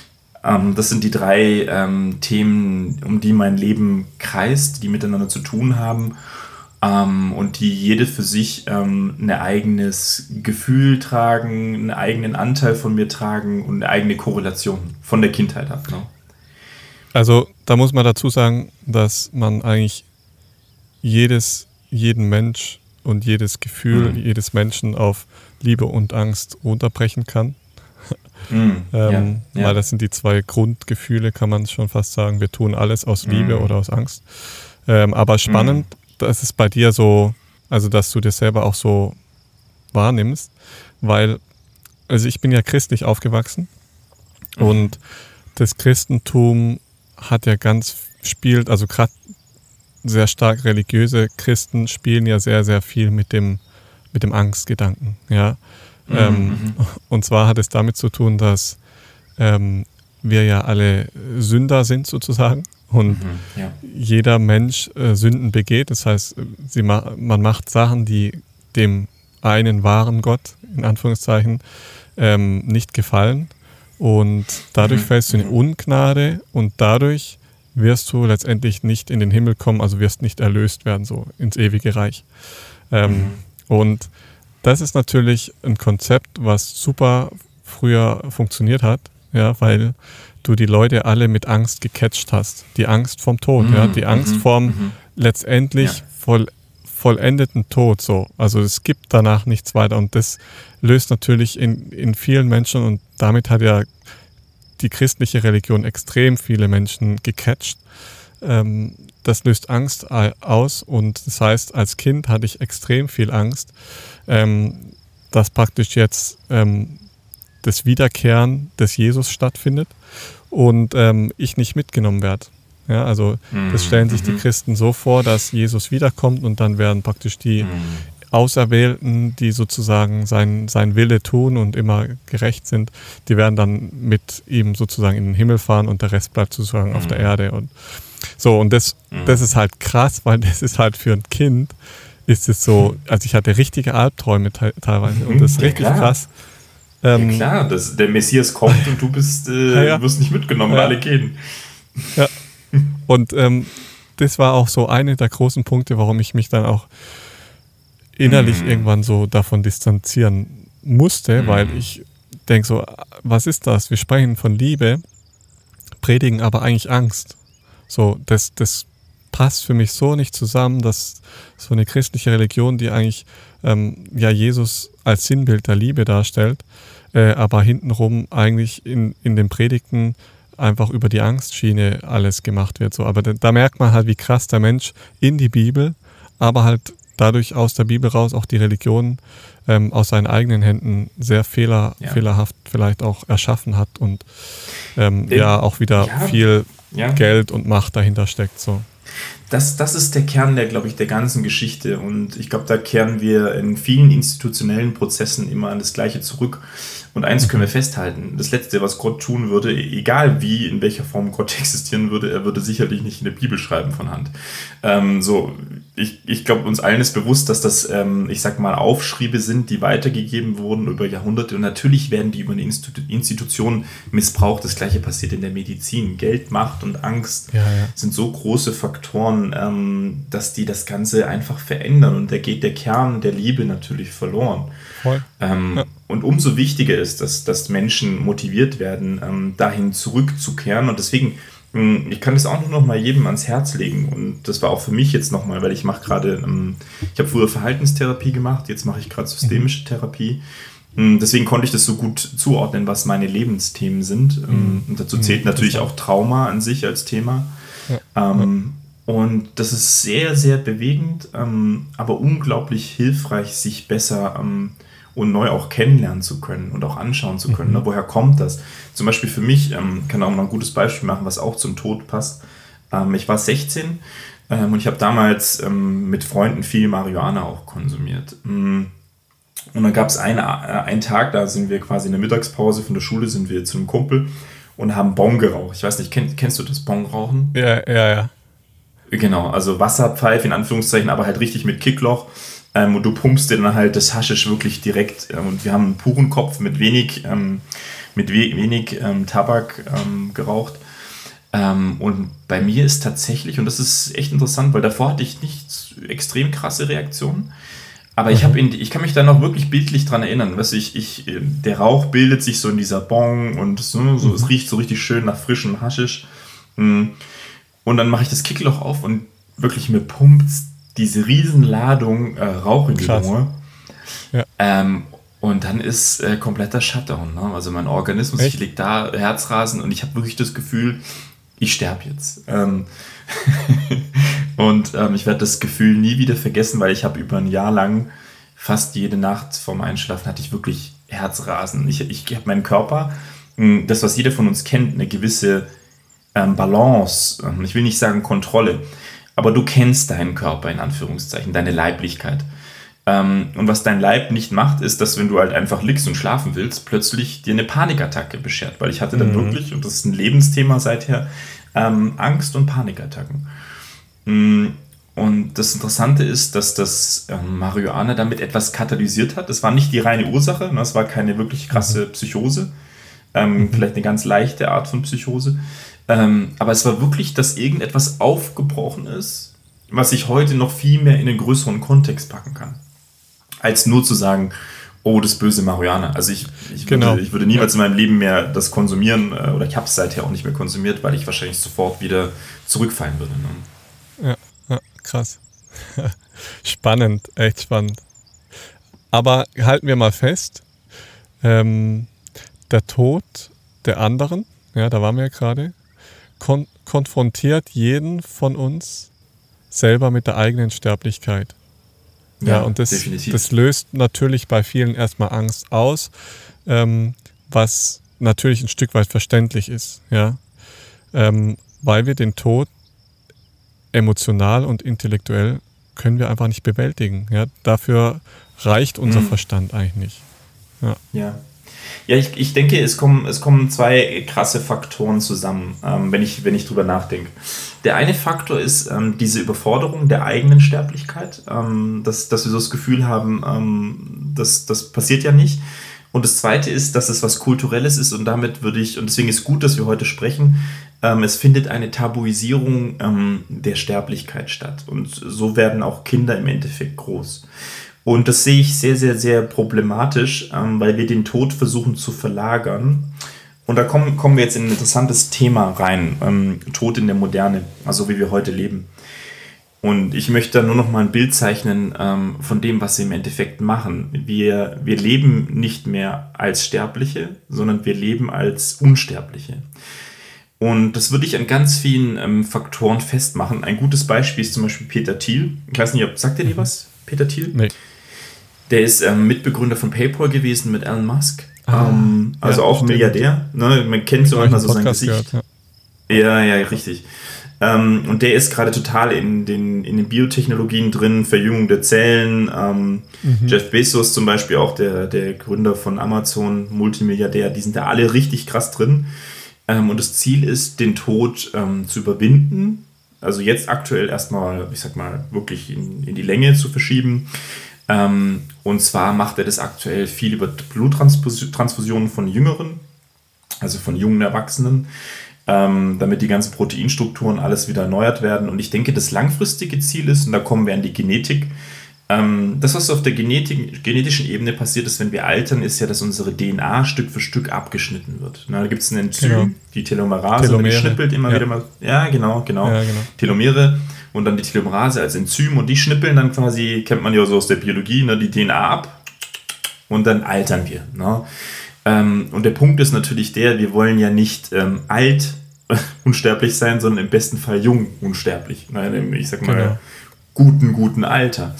Speaker 1: Ähm, das sind die drei ähm, Themen, um die mein Leben kreist, die miteinander zu tun haben ähm, und die jede für sich ähm, ein eigenes Gefühl tragen, einen eigenen Anteil von mir tragen und eine eigene Korrelation von der Kindheit ab. Ne?
Speaker 3: Also da muss man dazu sagen, dass man eigentlich jedes, jeden Mensch und jedes Gefühl mhm. jedes Menschen auf Liebe und Angst runterbrechen kann. Mhm, ähm, ja, ja. Weil das sind die zwei Grundgefühle, kann man schon fast sagen. Wir tun alles aus Liebe mhm. oder aus Angst. Ähm, aber spannend, mhm. dass es bei dir so, also dass du dir selber auch so wahrnimmst, weil, also ich bin ja christlich aufgewachsen mhm. und das Christentum hat ja ganz, spielt, also gerade sehr stark religiöse Christen spielen ja sehr, sehr viel mit dem, mit dem Angstgedanken, ja. Mhm. Ähm, mhm. und zwar hat es damit zu tun, dass ähm, wir ja alle Sünder sind sozusagen und mhm, ja. jeder Mensch äh, Sünden begeht. Das heißt, ma man macht Sachen, die dem einen wahren Gott, in Anführungszeichen, ähm, nicht gefallen. Und dadurch mhm. fällst du in mhm. Ungnade und dadurch wirst du letztendlich nicht in den Himmel kommen, also wirst nicht erlöst werden, so ins ewige Reich. Ähm, mhm. Und das ist natürlich ein Konzept, was super früher funktioniert hat, ja, weil du die Leute alle mit Angst gecatcht hast. Die Angst vom Tod, mhm. ja, die Angst mhm. vorm mhm. letztendlich ja. voll, vollendeten Tod, so. Also es gibt danach nichts weiter und das löst natürlich in, in vielen Menschen und damit hat ja die christliche Religion extrem viele Menschen gecatcht. Ähm, das löst Angst aus und das heißt, als Kind hatte ich extrem viel Angst, ähm, dass praktisch jetzt ähm, das Wiederkehren des Jesus stattfindet und ähm, ich nicht mitgenommen werde. Ja, also das mhm. stellen sich die mhm. Christen so vor, dass Jesus wiederkommt und dann werden praktisch die mhm. Auserwählten, die sozusagen sein, sein Wille tun und immer gerecht sind, die werden dann mit ihm sozusagen in den Himmel fahren und der Rest bleibt sozusagen mhm. auf der mhm. Erde. Und so, und das, mhm. das ist halt krass, weil das ist halt für ein Kind, ist es so, also ich hatte richtige Albträume te teilweise und das ist ja, richtig klar. krass.
Speaker 1: Ähm, ja klar, das, der Messias kommt und du bist, äh, ja, ja. wirst nicht mitgenommen, weil alle gehen.
Speaker 3: Ja. Und ähm, das war auch so eine der großen Punkte, warum ich mich dann auch innerlich mhm. irgendwann so davon distanzieren musste, mhm. weil ich denke so, was ist das? Wir sprechen von Liebe, predigen aber eigentlich Angst. So, das, das passt für mich so nicht zusammen, dass so eine christliche Religion, die eigentlich ähm, ja Jesus als Sinnbild der Liebe darstellt, äh, aber hintenrum eigentlich in, in den Predigten einfach über die Angstschiene alles gemacht wird. So. Aber da, da merkt man halt, wie krass der Mensch in die Bibel, aber halt dadurch aus der Bibel raus auch die Religion ähm, aus seinen eigenen Händen sehr fehler, ja. fehlerhaft vielleicht auch erschaffen hat und ähm, ja auch wieder ja, viel ja. Geld und Macht dahinter steckt. So.
Speaker 1: Das, das ist der Kern der, glaube ich, der ganzen Geschichte. Und ich glaube, da kehren wir in vielen institutionellen Prozessen immer an das Gleiche zurück. Und eins können wir festhalten: Das Letzte, was Gott tun würde, egal wie, in welcher Form Gott existieren würde, er würde sicherlich nicht in der Bibel schreiben von Hand. Ähm, so, ich, ich glaube, uns allen ist bewusst, dass das, ähm, ich sag mal, Aufschriebe sind, die weitergegeben wurden über Jahrhunderte. Und natürlich werden die über eine Institu Institution missbraucht. Das gleiche passiert in der Medizin. Geld, Macht und Angst ja, ja. sind so große Faktoren, ähm, dass die das Ganze einfach verändern. Und da geht der Kern der Liebe natürlich verloren. Ähm, ja. Und umso wichtiger ist, dass, dass Menschen motiviert werden, ähm, dahin zurückzukehren. Und deswegen hm, ich kann das auch nur noch mal jedem ans Herz legen und das war auch für mich jetzt noch mal, weil ich mache gerade, ähm, ich habe früher Verhaltenstherapie gemacht, jetzt mache ich gerade systemische mhm. Therapie. Hm, deswegen konnte ich das so gut zuordnen, was meine Lebensthemen sind. Ähm, mhm. Und dazu zählt mhm. natürlich auch Trauma an sich als Thema. Ja. Ähm, und das ist sehr, sehr bewegend, ähm, aber unglaublich hilfreich, sich besser ähm, und neu auch kennenlernen zu können und auch anschauen zu können. Mhm. Ne? Woher kommt das? Zum Beispiel für mich, ähm, kann auch mal ein gutes Beispiel machen, was auch zum Tod passt. Ähm, ich war 16 ähm, und ich habe damals ähm, mit Freunden viel Marihuana auch konsumiert. Mm. Und dann gab es einen, äh, einen Tag, da sind wir quasi in der Mittagspause von der Schule, sind wir zu einem Kumpel und haben Bon geraucht. Ich weiß nicht, kenn, kennst du das Bon rauchen?
Speaker 3: Ja, ja, ja.
Speaker 1: Genau, also Wasserpfeife in Anführungszeichen, aber halt richtig mit Kickloch Ähm, und du pumpst dir dann halt das Haschisch wirklich direkt. Ähm, und wir haben einen puren Kopf mit wenig, ähm, mit we wenig ähm, Tabak ähm, geraucht. Ähm, und bei mir ist tatsächlich, und das ist echt interessant, weil davor hatte ich nicht extrem krasse Reaktionen. Aber ich, mhm. ich kann mich da noch wirklich bildlich dran erinnern. Weißt du, ich, ich, der Rauch bildet sich so in dieser Bon und so, so, mhm. es riecht so richtig schön nach frischem Haschisch. Hm. Und dann mache ich das Kickloch auf und wirklich mir pumpt diese Riesenladung äh, Rauch in die Lunge. Ja. Ähm, und dann ist äh, kompletter Shutdown. Ne? Also mein Organismus, Echt? ich liege da, Herzrasen und ich habe wirklich das Gefühl, ich sterbe jetzt. Ähm und ähm, ich werde das Gefühl nie wieder vergessen, weil ich habe über ein Jahr lang fast jede Nacht vorm Einschlafen hatte ich wirklich Herzrasen. Ich, ich habe meinen Körper, hm, das was jeder von uns kennt, eine gewisse ähm, Balance, ähm, ich will nicht sagen Kontrolle, aber du kennst deinen Körper in Anführungszeichen, deine Leiblichkeit. Ähm, und was dein Leib nicht macht, ist, dass wenn du halt einfach liegst und schlafen willst, plötzlich dir eine Panikattacke beschert. Weil ich hatte dann mhm. wirklich, und das ist ein Lebensthema seither, ähm, Angst- und Panikattacken. Mm, und das Interessante ist, dass das ähm, Marihuana damit etwas katalysiert hat. Das war nicht die reine Ursache, ne? es war keine wirklich krasse mhm. Psychose, ähm, mhm. vielleicht eine ganz leichte Art von Psychose. Ähm, aber es war wirklich, dass irgendetwas aufgebrochen ist, was ich heute noch viel mehr in einen größeren Kontext packen kann. Als nur zu sagen, oh, das böse Marihuana. Also ich, ich, genau. würde, ich würde niemals ja. in meinem Leben mehr das konsumieren äh, oder ich habe es seither auch nicht mehr konsumiert, weil ich wahrscheinlich sofort wieder zurückfallen würde.
Speaker 3: Ne? Ja, ja, krass. spannend, echt spannend. Aber halten wir mal fest, ähm, der Tod der anderen, ja, da waren wir ja gerade, kon konfrontiert jeden von uns selber mit der eigenen Sterblichkeit. Ja, ja und das, das löst natürlich bei vielen erstmal Angst aus, ähm, was natürlich ein Stück weit verständlich ist, ja, ähm, weil wir den Tod emotional und intellektuell können wir einfach nicht bewältigen. Ja, dafür reicht unser mhm. Verstand eigentlich nicht.
Speaker 1: Ja. ja. Ja, ich, ich denke, es kommen, es kommen zwei krasse Faktoren zusammen, ähm, wenn, ich, wenn ich drüber nachdenke. Der eine Faktor ist ähm, diese Überforderung der eigenen Sterblichkeit, ähm, dass, dass wir so das Gefühl haben, ähm, das, das passiert ja nicht. Und das zweite ist, dass es was Kulturelles ist und damit würde ich, und deswegen ist gut, dass wir heute sprechen, ähm, es findet eine Tabuisierung ähm, der Sterblichkeit statt. Und so werden auch Kinder im Endeffekt groß. Und das sehe ich sehr, sehr, sehr problematisch, ähm, weil wir den Tod versuchen zu verlagern. Und da kommen, kommen wir jetzt in ein interessantes Thema rein. Ähm, Tod in der Moderne, also wie wir heute leben. Und ich möchte da nur noch mal ein Bild zeichnen ähm, von dem, was wir im Endeffekt machen. Wir, wir leben nicht mehr als Sterbliche, sondern wir leben als Unsterbliche. Und das würde ich an ganz vielen ähm, Faktoren festmachen. Ein gutes Beispiel ist zum Beispiel Peter Thiel. Ich weiß nicht, ob sagt ihr dir was, Peter Thiel? Nee. Der ist ähm, Mitbegründer von PayPal gewesen mit Elon Musk. Ah, ähm, also ja, auch stimmt. Milliardär. Ne? Man kennt so manchmal so sein Gesicht. Gehört, ja. ja, ja, richtig. Ähm, und der ist gerade total in den, in den Biotechnologien drin, Verjüngung der Zellen. Ähm, mhm. Jeff Bezos zum Beispiel, auch der, der Gründer von Amazon, Multimilliardär, die sind da alle richtig krass drin. Ähm, und das Ziel ist, den Tod ähm, zu überwinden. Also jetzt aktuell erstmal, ich sag mal, wirklich in, in die Länge zu verschieben. Ähm, und zwar macht er das aktuell viel über Bluttransfusionen von Jüngeren, also von jungen Erwachsenen, ähm, damit die ganzen Proteinstrukturen alles wieder erneuert werden. Und ich denke, das langfristige Ziel ist, und da kommen wir an die Genetik, ähm, das, was auf der Genetik, genetischen Ebene passiert ist, wenn wir altern, ist ja, dass unsere DNA Stück für Stück abgeschnitten wird. Na, da gibt es ein Enzym, genau. die Telomerase, Telomere. die schnippelt immer ja. wieder mal. Ja, genau, genau. Ja, genau. Telomere und dann die Telomerase als Enzym und die schnippeln dann quasi, kennt man ja so aus der Biologie, ne, die DNA ab und dann altern wir. Ne? Ähm, und der Punkt ist natürlich der, wir wollen ja nicht ähm, alt unsterblich sein, sondern im besten Fall jung unsterblich. Ne? Ich sag mal, genau. guten, guten Alter.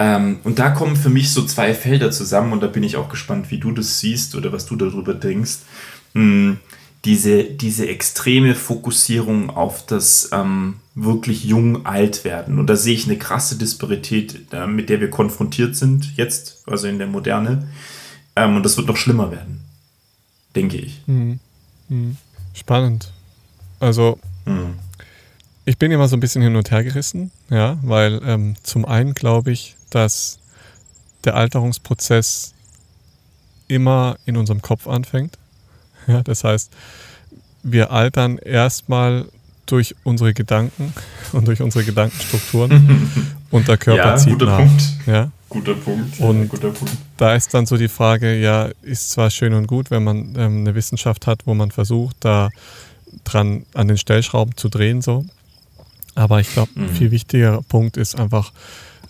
Speaker 1: Ähm, und da kommen für mich so zwei Felder zusammen und da bin ich auch gespannt, wie du das siehst oder was du darüber denkst. Hm, diese, diese extreme Fokussierung auf das ähm, wirklich jung alt werden. Und da sehe ich eine krasse Disparität, äh, mit der wir konfrontiert sind jetzt, also in der Moderne. Ähm, und das wird noch schlimmer werden, denke ich. Mhm.
Speaker 3: Mhm. Spannend. Also, mhm. ich bin immer so ein bisschen hin und her gerissen, ja, weil ähm, zum einen glaube ich, dass der Alterungsprozess immer in unserem Kopf anfängt. Ja, das heißt, wir altern erstmal durch unsere Gedanken und durch unsere Gedankenstrukturen und der Körper ja, zieht nach. Punkt. Ja?
Speaker 1: Guter Punkt.
Speaker 3: Und
Speaker 1: guter Punkt.
Speaker 3: da ist dann so die Frage, ja, ist zwar schön und gut, wenn man ähm, eine Wissenschaft hat, wo man versucht, da dran an den Stellschrauben zu drehen, so. Aber ich glaube, ein mhm. viel wichtiger Punkt ist einfach,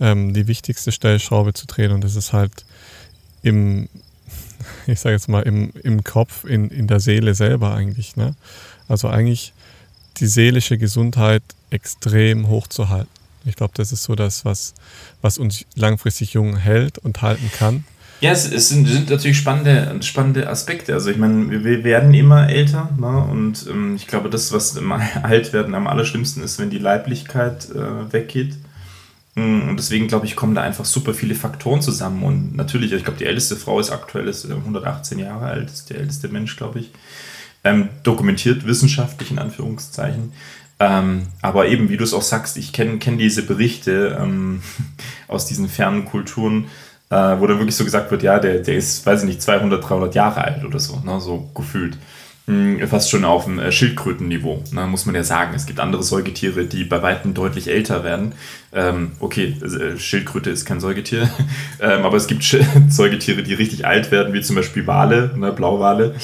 Speaker 3: ähm, die wichtigste Stellschraube zu drehen und das ist halt im, ich sage jetzt mal, im, im Kopf, in, in der Seele selber eigentlich. Ne? Also eigentlich die seelische Gesundheit extrem hoch zu halten. Ich glaube, das ist so das, was, was uns langfristig jung hält und halten kann.
Speaker 1: Ja, es, es sind, sind, natürlich spannende, spannende Aspekte. Also ich meine, wir, wir werden immer älter ne? und ähm, ich glaube, das, was im Altwerden am allerschlimmsten ist, wenn die Leiblichkeit äh, weggeht. Mm, und deswegen, glaube ich, kommen da einfach super viele Faktoren zusammen. Und natürlich, ich glaube, die älteste Frau ist aktuell ist 118 äh, Jahre alt, ist der älteste Mensch, glaube ich. Ähm, dokumentiert wissenschaftlich in Anführungszeichen. Ähm, aber eben, wie du es auch sagst, ich kenne kenn diese Berichte ähm, aus diesen fernen Kulturen, äh, wo dann wirklich so gesagt wird, ja, der, der ist, weiß ich nicht, 200, 300 Jahre alt oder so, ne, so gefühlt. Hm, fast schon auf dem äh, Schildkrötenniveau, ne, muss man ja sagen. Es gibt andere Säugetiere, die bei weitem deutlich älter werden. Ähm, okay, äh, Schildkröte ist kein Säugetier, ähm, aber es gibt Säugetiere, die richtig alt werden, wie zum Beispiel Wale, ne, Blauwale.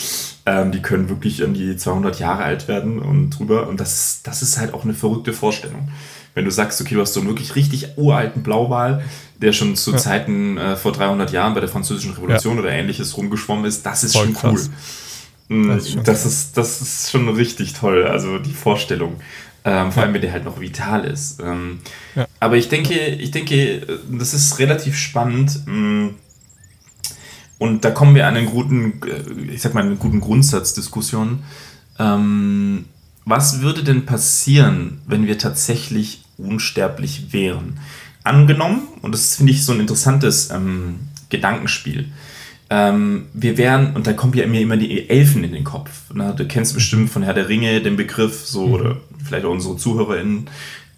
Speaker 1: Ähm, die können wirklich an die 200 Jahre alt werden und drüber. Und das, das ist halt auch eine verrückte Vorstellung. Wenn du sagst, okay, du hast so einen wirklich richtig uralten Blauwal, der schon zu ja. Zeiten äh, vor 300 Jahren bei der Französischen Revolution ja. oder ähnliches rumgeschwommen ist, das ist Voll schon cool. Krass. Mm, das, ist das, ist, das ist schon richtig toll, also die Vorstellung. Ähm, vor allem, wenn der halt noch vital ist. Ähm, ja. Aber ich denke, ich denke, das ist relativ spannend. Mm, und da kommen wir an einen guten, äh, ich sag mal, einen guten Grundsatzdiskussion. Ähm, was würde denn passieren, wenn wir tatsächlich unsterblich wären? Angenommen, und das finde ich so ein interessantes ähm, Gedankenspiel, ähm, wir wären, und da kommen ja mir immer die Elfen in den Kopf. Ne? Du kennst bestimmt von Herr der Ringe den Begriff, so, mhm. oder vielleicht auch unsere ZuhörerInnen,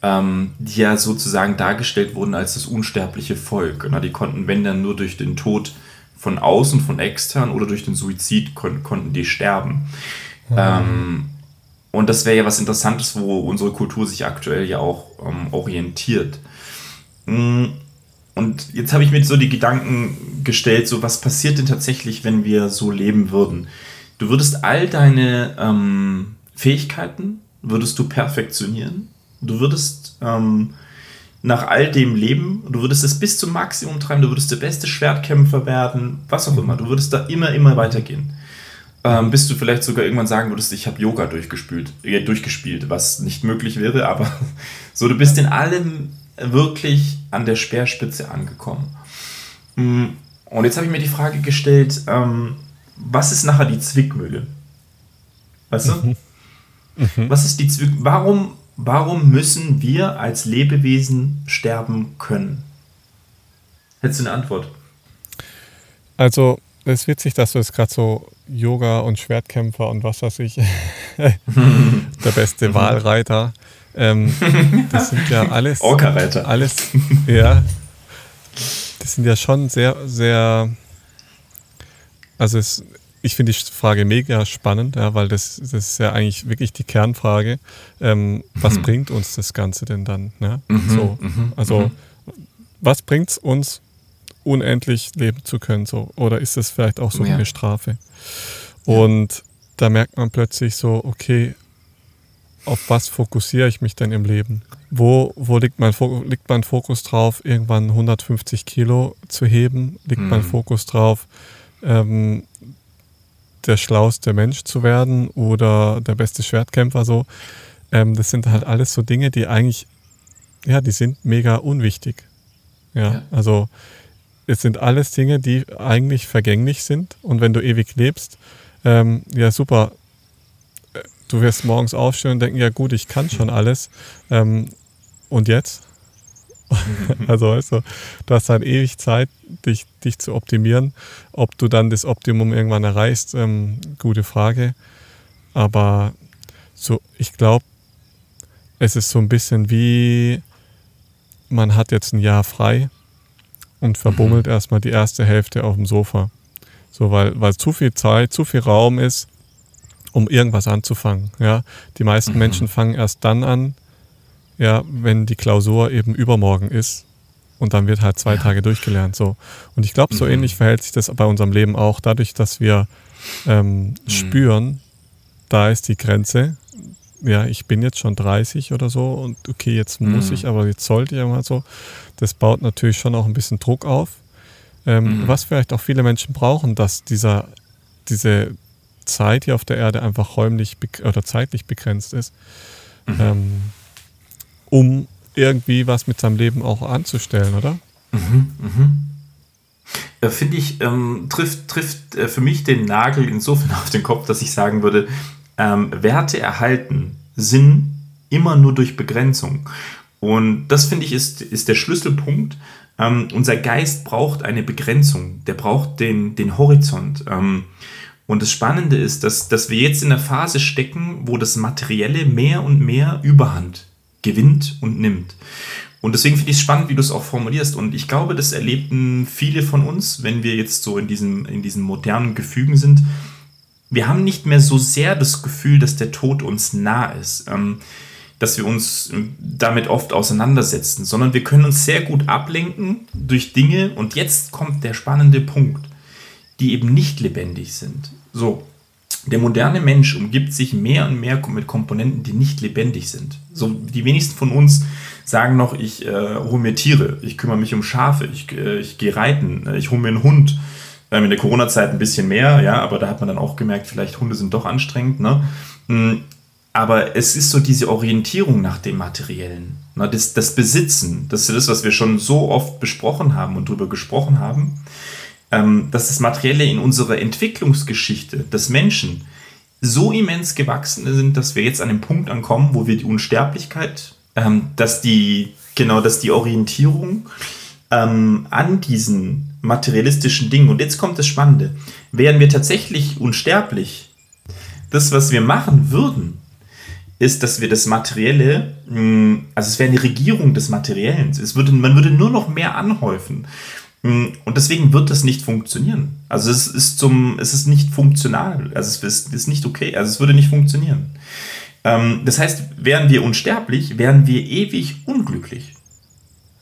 Speaker 1: ähm, die ja sozusagen dargestellt wurden als das unsterbliche Volk. Ne? Die konnten, wenn dann nur durch den Tod von außen, von extern oder durch den Suizid kon konnten die sterben. Mhm. Ähm, und das wäre ja was Interessantes, wo unsere Kultur sich aktuell ja auch ähm, orientiert. Mhm und jetzt habe ich mir so die Gedanken gestellt, so was passiert denn tatsächlich, wenn wir so leben würden? Du würdest all deine ähm, Fähigkeiten, würdest du perfektionieren. Du würdest ähm, nach all dem leben, du würdest es bis zum Maximum treiben, du würdest der beste Schwertkämpfer werden, was auch immer. Du würdest da immer, immer weitergehen. Ähm, bis du vielleicht sogar irgendwann sagen würdest, ich habe Yoga durchgespielt, äh, durchgespielt, was nicht möglich wäre, aber so, du bist in allem wirklich an der Speerspitze angekommen. Mm, und jetzt habe ich mir die Frage gestellt, ähm, was ist nachher die Zwickmühle? Weißt du? Mhm. Mhm. Was ist die Zwick warum, warum müssen wir als Lebewesen sterben können? Hättest du eine Antwort?
Speaker 3: Also, es ist witzig, dass du jetzt gerade so Yoga und Schwertkämpfer und was weiß ich, der beste Wahlreiter ähm, das sind ja alles.
Speaker 1: Orca-Reiter.
Speaker 3: Alles, ja. Das sind ja schon sehr, sehr. Also, es, ich finde die Frage mega spannend, ja, weil das, das ist ja eigentlich wirklich die Kernfrage. Ähm, was mhm. bringt uns das Ganze denn dann? Ne? Mhm, so, mhm, also, mhm. was bringt es uns, unendlich leben zu können? So? Oder ist das vielleicht auch so ja. eine Strafe? Und ja. da merkt man plötzlich so, okay, auf was fokussiere ich mich denn im Leben? Wo, wo liegt, mein, liegt mein Fokus drauf, irgendwann 150 Kilo zu heben? Liegt hm. mein Fokus drauf, ähm, der schlauste Mensch zu werden oder der beste Schwertkämpfer so? Ähm, das sind halt alles so Dinge, die eigentlich, ja, die sind mega unwichtig. Ja, ja. also es sind alles Dinge, die eigentlich vergänglich sind und wenn du ewig lebst, ähm, ja super, du wirst morgens aufstehen und denken, ja gut, ich kann schon alles. Ähm, und jetzt? also weißt du, du hast halt ewig Zeit, dich, dich zu optimieren. Ob du dann das Optimum irgendwann erreichst, ähm, gute Frage. Aber so, ich glaube, es ist so ein bisschen wie, man hat jetzt ein Jahr frei und verbummelt mhm. erstmal die erste Hälfte auf dem Sofa. So, weil, weil zu viel Zeit, zu viel Raum ist, um irgendwas anzufangen. Ja, die meisten mhm. Menschen fangen erst dann an, ja, wenn die Klausur eben übermorgen ist und dann wird halt zwei ja. Tage durchgelernt. So. Und ich glaube, so mhm. ähnlich verhält sich das bei unserem Leben auch, dadurch, dass wir ähm, mhm. spüren, da ist die Grenze. Ja, ich bin jetzt schon 30 oder so und okay, jetzt muss mhm. ich, aber jetzt sollte ich mal so. Das baut natürlich schon auch ein bisschen Druck auf. Ähm, mhm. Was vielleicht auch viele Menschen brauchen, dass dieser, diese Zeit hier auf der Erde einfach räumlich oder zeitlich begrenzt ist, mhm. ähm, um irgendwie was mit seinem Leben auch anzustellen, oder? Mhm,
Speaker 1: mhm. Äh, Finde ich, ähm, trifft, trifft äh, für mich den Nagel insofern auf den Kopf, dass ich sagen würde, ähm, Werte erhalten Sinn immer nur durch Begrenzung. Und das finde ich ist, ist der Schlüsselpunkt. Ähm, unser Geist braucht eine Begrenzung, der braucht den, den Horizont. Ähm, und das Spannende ist, dass, dass wir jetzt in der Phase stecken, wo das Materielle mehr und mehr Überhand gewinnt und nimmt. Und deswegen finde ich es spannend, wie du es auch formulierst. Und ich glaube, das erlebten viele von uns, wenn wir jetzt so in diesen, in diesen modernen Gefügen sind. Wir haben nicht mehr so sehr das Gefühl, dass der Tod uns nah ist, ähm, dass wir uns damit oft auseinandersetzen, sondern wir können uns sehr gut ablenken durch Dinge. Und jetzt kommt der spannende Punkt, die eben nicht lebendig sind. So, der moderne Mensch umgibt sich mehr und mehr mit Komponenten, die nicht lebendig sind. So die wenigsten von uns sagen noch, ich äh, hole mir Tiere, ich kümmere mich um Schafe, ich, äh, ich gehe reiten, äh, ich hole mir einen Hund. Ähm, in der Corona-Zeit ein bisschen mehr, ja, aber da hat man dann auch gemerkt, vielleicht Hunde sind doch anstrengend. Ne? Mm, aber es ist so diese Orientierung nach dem Materiellen, ne? das, das Besitzen, das ist das, was wir schon so oft besprochen haben und darüber gesprochen haben dass das Materielle in unserer Entwicklungsgeschichte des Menschen so immens gewachsen sind, dass wir jetzt an dem Punkt ankommen, wo wir die Unsterblichkeit, ähm, dass die, genau, dass die Orientierung ähm, an diesen materialistischen Dingen, und jetzt kommt das Spannende, wären wir tatsächlich unsterblich, das, was wir machen würden, ist, dass wir das Materielle, hm, also es wäre eine Regierung des Materiellen. Es würde, man würde nur noch mehr anhäufen. Hm, und deswegen wird das nicht funktionieren. Also es ist zum, es ist nicht funktional. Also es ist, nicht okay. Also es würde nicht funktionieren. Ähm, das heißt, wären wir unsterblich, wären wir ewig unglücklich.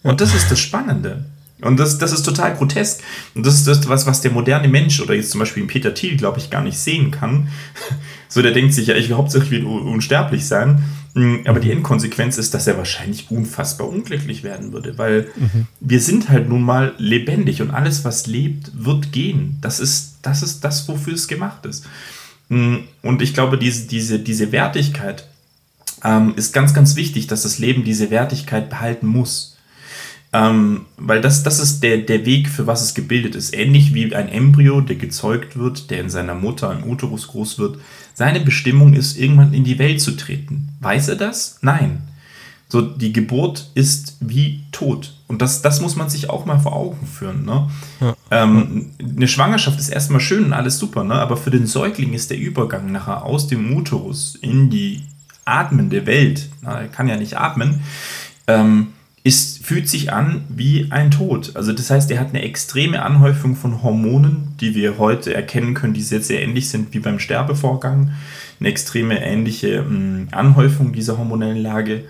Speaker 1: Und das ist das Spannende. Und das, das ist total grotesk. Und das ist das, was, was der moderne Mensch oder jetzt zum Beispiel Peter Thiel, glaube ich, gar nicht sehen kann. So, der denkt sich ja, ich will hauptsächlich unsterblich sein. Mm, aber die Endkonsequenz ist, dass er wahrscheinlich unfassbar unglücklich werden würde, weil mhm. wir sind halt nun mal lebendig und alles, was lebt, wird gehen. Das ist das, ist das wofür es gemacht ist. Mm, und ich glaube, diese, diese, diese Wertigkeit ähm, ist ganz, ganz wichtig, dass das Leben diese Wertigkeit behalten muss. Ähm, weil das, das ist der, der Weg, für was es gebildet ist. Ähnlich wie ein Embryo, der gezeugt wird, der in seiner Mutter im Uterus groß wird. Seine Bestimmung ist, irgendwann in die Welt zu treten. Weiß er das? Nein. So, die Geburt ist wie Tod. Und das, das muss man sich auch mal vor Augen führen. Ne? Ja. Ähm, eine Schwangerschaft ist erstmal schön und alles super, ne? aber für den Säugling ist der Übergang nachher aus dem Uterus in die atmende Welt, na, er kann ja nicht atmen, ähm, ist, fühlt sich an wie ein Tod. Also das heißt, er hat eine extreme Anhäufung von Hormonen, die wir heute erkennen können, die sehr, sehr ähnlich sind wie beim Sterbevorgang. Eine extreme ähnliche ähm, Anhäufung dieser hormonellen Lage.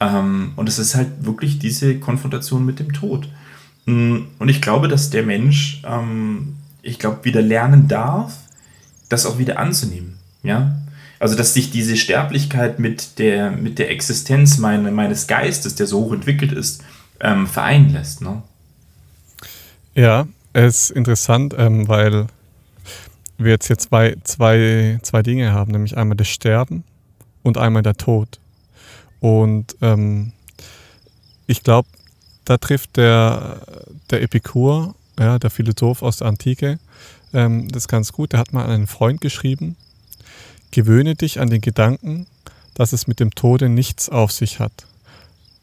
Speaker 1: Ähm, und es ist halt wirklich diese Konfrontation mit dem Tod. Mm, und ich glaube, dass der Mensch, ähm, ich glaube, wieder lernen darf, das auch wieder anzunehmen. Ja, also, dass sich diese Sterblichkeit mit der, mit der Existenz meine, meines Geistes, der so hoch entwickelt ist, ähm, vereinen lässt. Ne?
Speaker 3: Ja, es ist interessant, ähm, weil wir jetzt hier zwei, zwei, zwei Dinge haben, nämlich einmal das Sterben und einmal der Tod. Und ähm, ich glaube, da trifft der, der Epikur, ja, der Philosoph aus der Antike, ähm, das ganz gut. Der hat mal einen Freund geschrieben, Gewöhne dich an den Gedanken, dass es mit dem Tode nichts auf sich hat.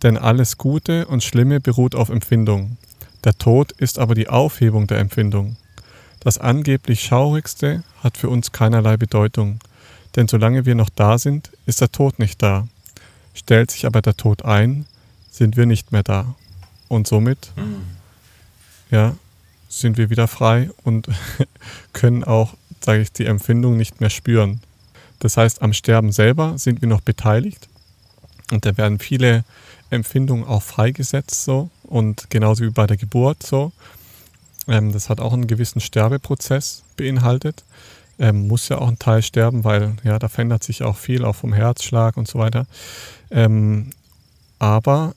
Speaker 3: Denn alles Gute und Schlimme beruht auf Empfindung. Der Tod ist aber die Aufhebung der Empfindung. Das angeblich Schaurigste hat für uns keinerlei Bedeutung, denn solange wir noch da sind, ist der Tod nicht da. Stellt sich aber der Tod ein, sind wir nicht mehr da. Und somit, ja, sind wir wieder frei und können auch, sage ich, die Empfindung nicht mehr spüren. Das heißt, am Sterben selber sind wir noch beteiligt und da werden viele Empfindungen auch freigesetzt so und genauso wie bei der Geburt so. Ähm, das hat auch einen gewissen Sterbeprozess beinhaltet. Ähm, muss ja auch ein Teil sterben, weil ja, da verändert sich auch viel, auch vom Herzschlag und so weiter. Ähm, aber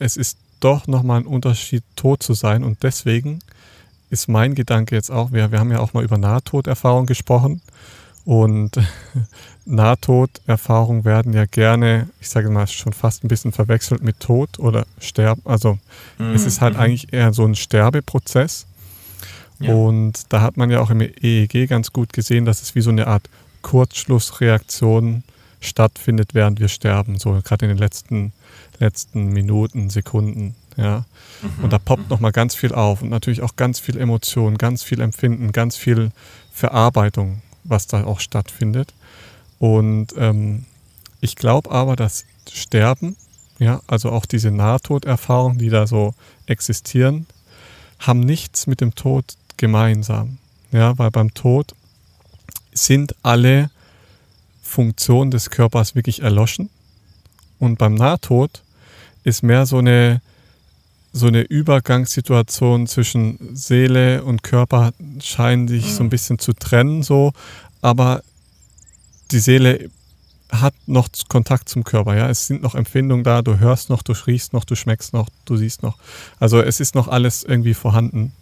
Speaker 3: es ist doch nochmal ein Unterschied, tot zu sein und deswegen ist mein Gedanke jetzt auch, wir, wir haben ja auch mal über Nahtoderfahrung gesprochen und Nahtoderfahrungen werden ja gerne, ich sage mal, schon fast ein bisschen verwechselt mit Tod oder Sterben. Also mhm. es ist halt mhm. eigentlich eher so ein Sterbeprozess. Ja. Und da hat man ja auch im EEG ganz gut gesehen, dass es wie so eine Art Kurzschlussreaktion stattfindet, während wir sterben. So gerade in den letzten, letzten Minuten, Sekunden. Ja. Mhm. Und da poppt mhm. nochmal ganz viel auf und natürlich auch ganz viel Emotion, ganz viel Empfinden, ganz viel Verarbeitung, was da auch stattfindet. Und ähm, ich glaube aber, dass Sterben, ja, also auch diese Nahtoderfahrungen, die da so existieren, haben nichts mit dem Tod gemeinsam. Ja, weil beim Tod sind alle Funktionen des Körpers wirklich erloschen. Und beim Nahtod ist mehr so eine, so eine Übergangssituation zwischen Seele und Körper scheinen sich so ein bisschen zu trennen, so, aber die Seele hat noch Kontakt zum Körper, ja. Es sind noch Empfindungen da, du hörst noch, du riechst noch, du schmeckst noch, du siehst noch. Also es ist noch alles irgendwie vorhanden.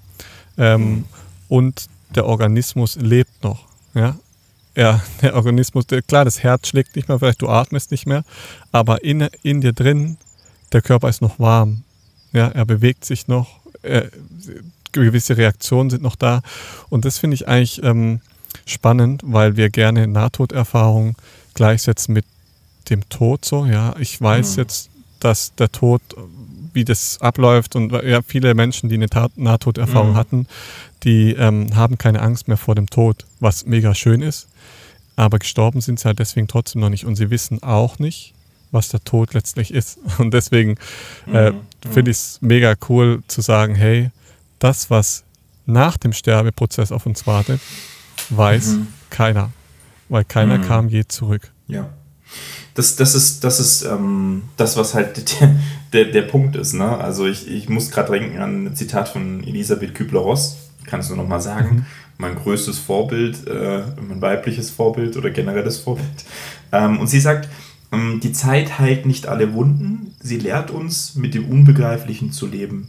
Speaker 3: Ähm, mhm. Und der Organismus lebt noch, ja. Ja, der Organismus, der, klar, das Herz schlägt nicht mehr, vielleicht du atmest nicht mehr, aber in, in dir drin, der Körper ist noch warm. Ja, er bewegt sich noch, er, gewisse Reaktionen sind noch da. Und das finde ich eigentlich ähm, spannend, weil wir gerne Nahtoderfahrungen gleichsetzen mit dem Tod so. Ja, ich weiß mhm. jetzt, dass der Tod, wie das abläuft und ja, viele Menschen, die eine Nahtoderfahrung mhm. hatten, die ähm, haben keine Angst mehr vor dem Tod, was mega schön ist. Aber gestorben sind sie halt deswegen trotzdem noch nicht und sie wissen auch nicht, was der Tod letztlich ist. Und deswegen äh, mhm. finde ich es mega cool zu sagen, hey, das, was nach dem Sterbeprozess auf uns wartet, weiß mhm. keiner, weil keiner mhm. kam je zurück.
Speaker 1: Ja. Das, das ist, das, ist ähm, das, was halt der, der, der Punkt ist. Ne? Also ich, ich muss gerade denken an ein Zitat von Elisabeth Kübler-Ross, kannst du noch mal sagen. Mhm. Mein größtes Vorbild, äh, mein weibliches Vorbild oder generelles Vorbild. Ähm, und sie sagt, die Zeit heilt nicht alle Wunden, sie lehrt uns, mit dem Unbegreiflichen zu leben.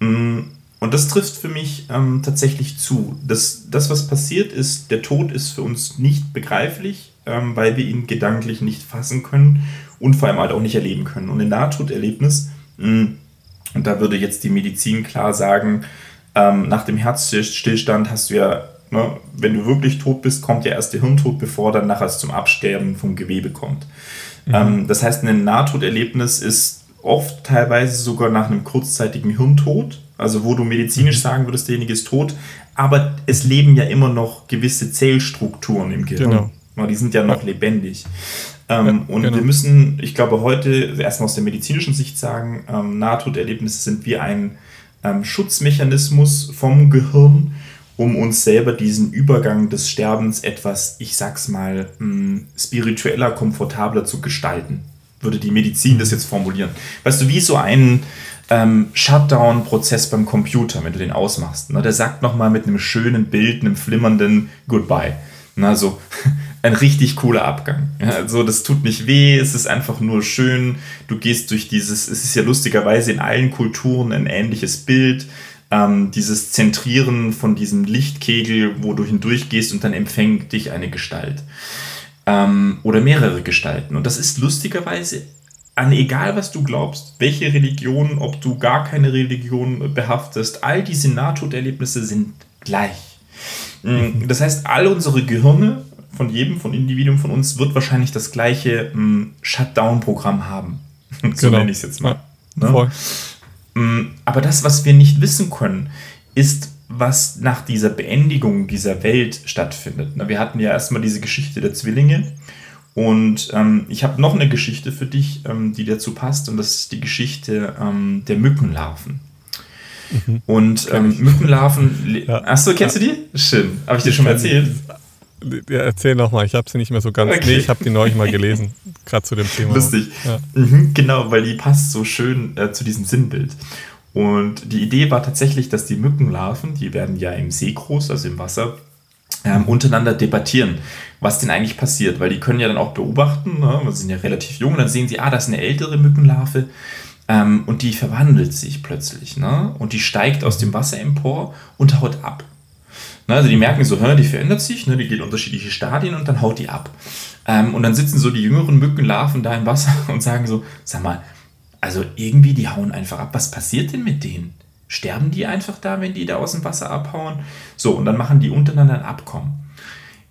Speaker 1: Ähm, und das trifft für mich ähm, tatsächlich zu. Das, das, was passiert ist, der Tod ist für uns nicht begreiflich, ähm, weil wir ihn gedanklich nicht fassen können und vor allem halt auch nicht erleben können. Und ein Nahtoderlebnis, mh, mm, und da würde jetzt die Medizin klar sagen, ähm, nach dem Herzstillstand hast du ja, ne, wenn du wirklich tot bist, kommt ja erst der Hirntod, bevor dann nachher es zum Absterben vom Gewebe kommt. Mhm. Ähm, das heißt, ein Nahtoderlebnis ist oft teilweise sogar nach einem kurzzeitigen Hirntod also wo du medizinisch mhm. sagen würdest, derjenige ist tot, aber es leben ja immer noch gewisse Zellstrukturen im Gehirn. Genau. Die sind ja noch ja. lebendig. Ähm, ja, und genau. wir müssen, ich glaube, heute erstmal aus der medizinischen Sicht sagen, ähm, Nahtoderlebnisse sind wie ein ähm, Schutzmechanismus vom Gehirn, um uns selber diesen Übergang des Sterbens etwas, ich sag's mal, hm, spiritueller, komfortabler zu gestalten. Würde die Medizin das jetzt formulieren. Weißt du, wie so ein, ähm, Shutdown-Prozess beim Computer, wenn du den ausmachst. Ne? Der sagt nochmal mit einem schönen Bild, einem flimmernden Goodbye. Na, so ein richtig cooler Abgang. Ja, also das tut nicht weh, es ist einfach nur schön. Du gehst durch dieses, es ist ja lustigerweise in allen Kulturen ein ähnliches Bild. Ähm, dieses Zentrieren von diesem Lichtkegel, wo du hindurchgehst und dann empfängt dich eine Gestalt. Ähm, oder mehrere Gestalten. Und das ist lustigerweise an egal was du glaubst, welche Religion, ob du gar keine Religion behaftest, all diese Nahtoderlebnisse sind gleich. Mm, das heißt, all unsere Gehirne von jedem, von Individuum von uns wird wahrscheinlich das gleiche mm, Shutdown-Programm haben. so genau. nenne ich es jetzt mal. Ja, ne? Mm, aber das, was wir nicht wissen können, ist, was nach dieser Beendigung dieser Welt stattfindet. Wir hatten ja erstmal diese Geschichte der Zwillinge und ähm, ich habe noch eine Geschichte für dich, ähm, die dazu passt, und das ist die Geschichte ähm, der Mückenlarven. Mhm. Und ähm, Mückenlarven. Ja. Achso, kennst du die? Schön. Habe ich dir schon mal erzählt?
Speaker 3: Ja, erzähl nochmal, ich habe sie nicht mehr so ganz. Okay. Nee, ich habe die neulich mal gelesen, gerade zu dem Thema.
Speaker 1: Lustig. Ja. Mhm, genau, weil die passt so schön äh, zu diesem Sinnbild. Und die Idee war tatsächlich, dass die Mückenlarven, die werden ja im See groß, also im Wasser, ähm, untereinander debattieren, was denn eigentlich passiert, weil die können ja dann auch beobachten, ne, sie sind ja relativ jung, dann sehen sie, ah, das ist eine ältere Mückenlarve ähm, und die verwandelt sich plötzlich ne, und die steigt aus dem Wasser empor und haut ab. Ne, also die merken so, die verändert sich, ne, die geht unterschiedliche Stadien und dann haut die ab. Ähm, und dann sitzen so die jüngeren Mückenlarven da im Wasser und sagen so, sag mal, also irgendwie die hauen einfach ab. Was passiert denn mit denen? Sterben die einfach da, wenn die da aus dem Wasser abhauen? So, und dann machen die untereinander ein Abkommen.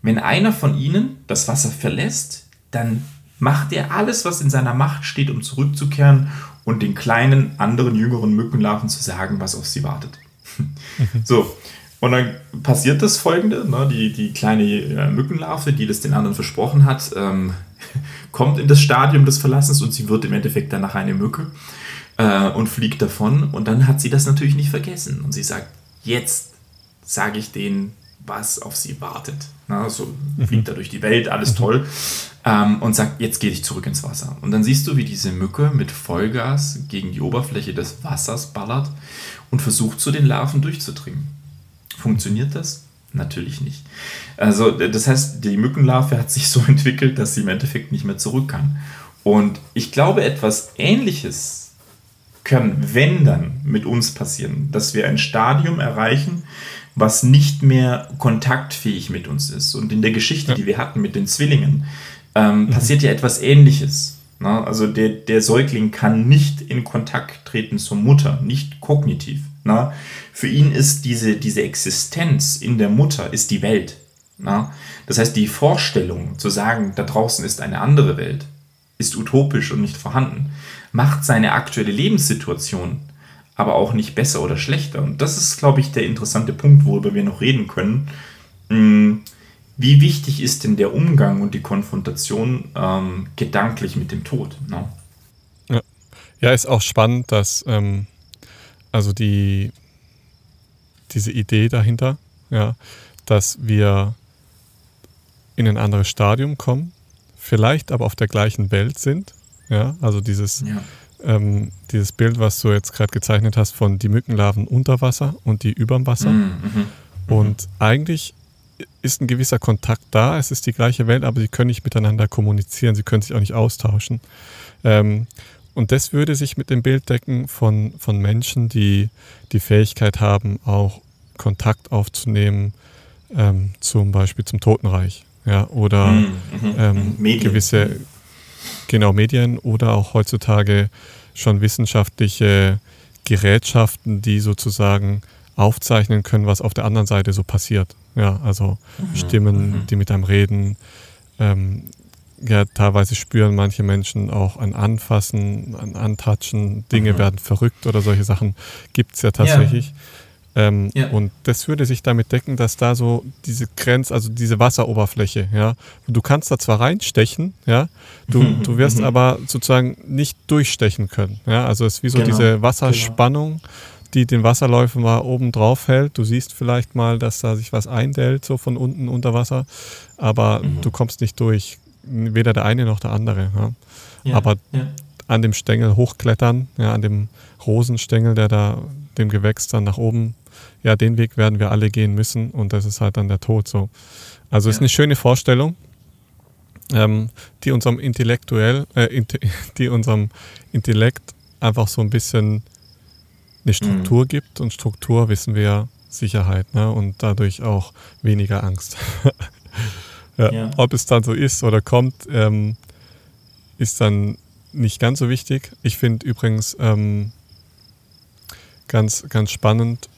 Speaker 1: Wenn einer von ihnen das Wasser verlässt, dann macht er alles, was in seiner Macht steht, um zurückzukehren und den kleinen, anderen, jüngeren Mückenlarven zu sagen, was auf sie wartet. so, und dann passiert das folgende: ne, die, die kleine äh, Mückenlarve, die das den anderen versprochen hat, ähm, kommt in das Stadium des Verlassens und sie wird im Endeffekt danach eine Mücke äh, und fliegt davon. Und dann hat sie das natürlich nicht vergessen. Und sie sagt: Jetzt sage ich denen, was auf sie wartet. Na, so mhm. fliegt er durch die Welt, alles mhm. toll. Ähm, und sagt: Jetzt gehe ich zurück ins Wasser. Und dann siehst du, wie diese Mücke mit Vollgas gegen die Oberfläche des Wassers ballert und versucht, zu den Larven durchzudringen. Funktioniert das? Natürlich nicht. Also, das heißt, die Mückenlarve hat sich so entwickelt, dass sie im Endeffekt nicht mehr zurück kann. Und ich glaube, etwas Ähnliches kann, wenn dann, mit uns passieren, dass wir ein Stadium erreichen, was nicht mehr kontaktfähig mit uns ist. Und in der Geschichte, die wir hatten mit den Zwillingen, ähm, mhm. passiert ja etwas Ähnliches. Na, also der, der Säugling kann nicht in Kontakt treten zur Mutter, nicht kognitiv. Na? Für ihn ist diese, diese Existenz in der Mutter ist die Welt. Na? Das heißt, die Vorstellung zu sagen, da draußen ist eine andere Welt, ist utopisch und nicht vorhanden, macht seine aktuelle Lebenssituation aber auch nicht besser oder schlechter. Und das ist, glaube ich, der interessante Punkt, worüber wir noch reden können. Hm, wie wichtig ist denn der Umgang und die Konfrontation ähm, gedanklich mit dem Tod? Ne?
Speaker 3: Ja. ja, ist auch spannend, dass ähm, also die, diese Idee dahinter, ja, dass wir in ein anderes Stadium kommen, vielleicht aber auf der gleichen Welt sind. Ja, also dieses, ja. ähm, dieses Bild, was du jetzt gerade gezeichnet hast von die Mückenlarven unter Wasser und die überm Wasser. Mhm, mhm, mhm. Und eigentlich ist ein gewisser Kontakt da, es ist die gleiche Welt, aber sie können nicht miteinander kommunizieren, sie können sich auch nicht austauschen. Ähm, und das würde sich mit dem Bild decken von, von Menschen, die die Fähigkeit haben, auch Kontakt aufzunehmen, ähm, zum Beispiel zum Totenreich. Ja, oder mhm, mhm ähm, mhm. gewisse genau Medien oder auch heutzutage schon wissenschaftliche Gerätschaften, die sozusagen aufzeichnen können, was auf der anderen Seite so passiert. Ja, also mhm. Stimmen, die mit einem reden, ähm, ja, teilweise spüren manche Menschen auch ein Anfassen, ein Antatschen, Dinge mhm. werden verrückt oder solche Sachen gibt es ja tatsächlich. Ja. Ähm, ja. Und das würde sich damit decken, dass da so diese Grenze, also diese Wasseroberfläche, ja, du kannst da zwar reinstechen, ja, du, mhm. du wirst mhm. aber sozusagen nicht durchstechen können. Ja, also es ist wie so genau. diese Wasserspannung. Genau die den Wasserläufen mal oben drauf hält. Du siehst vielleicht mal, dass da sich was eindellt, so von unten unter Wasser, aber mhm. du kommst nicht durch weder der eine noch der andere. Ja. Ja, Aber ja. an dem Stängel hochklettern, ja, an dem Rosenstängel, der da dem Gewächs dann nach oben, ja, den Weg werden wir alle gehen müssen und das ist halt dann der Tod so. Also ist eine schöne Vorstellung, ähm, die unserem intellektuell, äh, die unserem Intellekt einfach so ein bisschen eine Struktur mhm. gibt und Struktur wissen wir Sicherheit ne? und dadurch auch weniger Angst. Ja, ja. Ob es dann so ist oder kommt, ähm, ist dann nicht ganz so wichtig. Ich finde übrigens ähm, ganz, ganz spannend,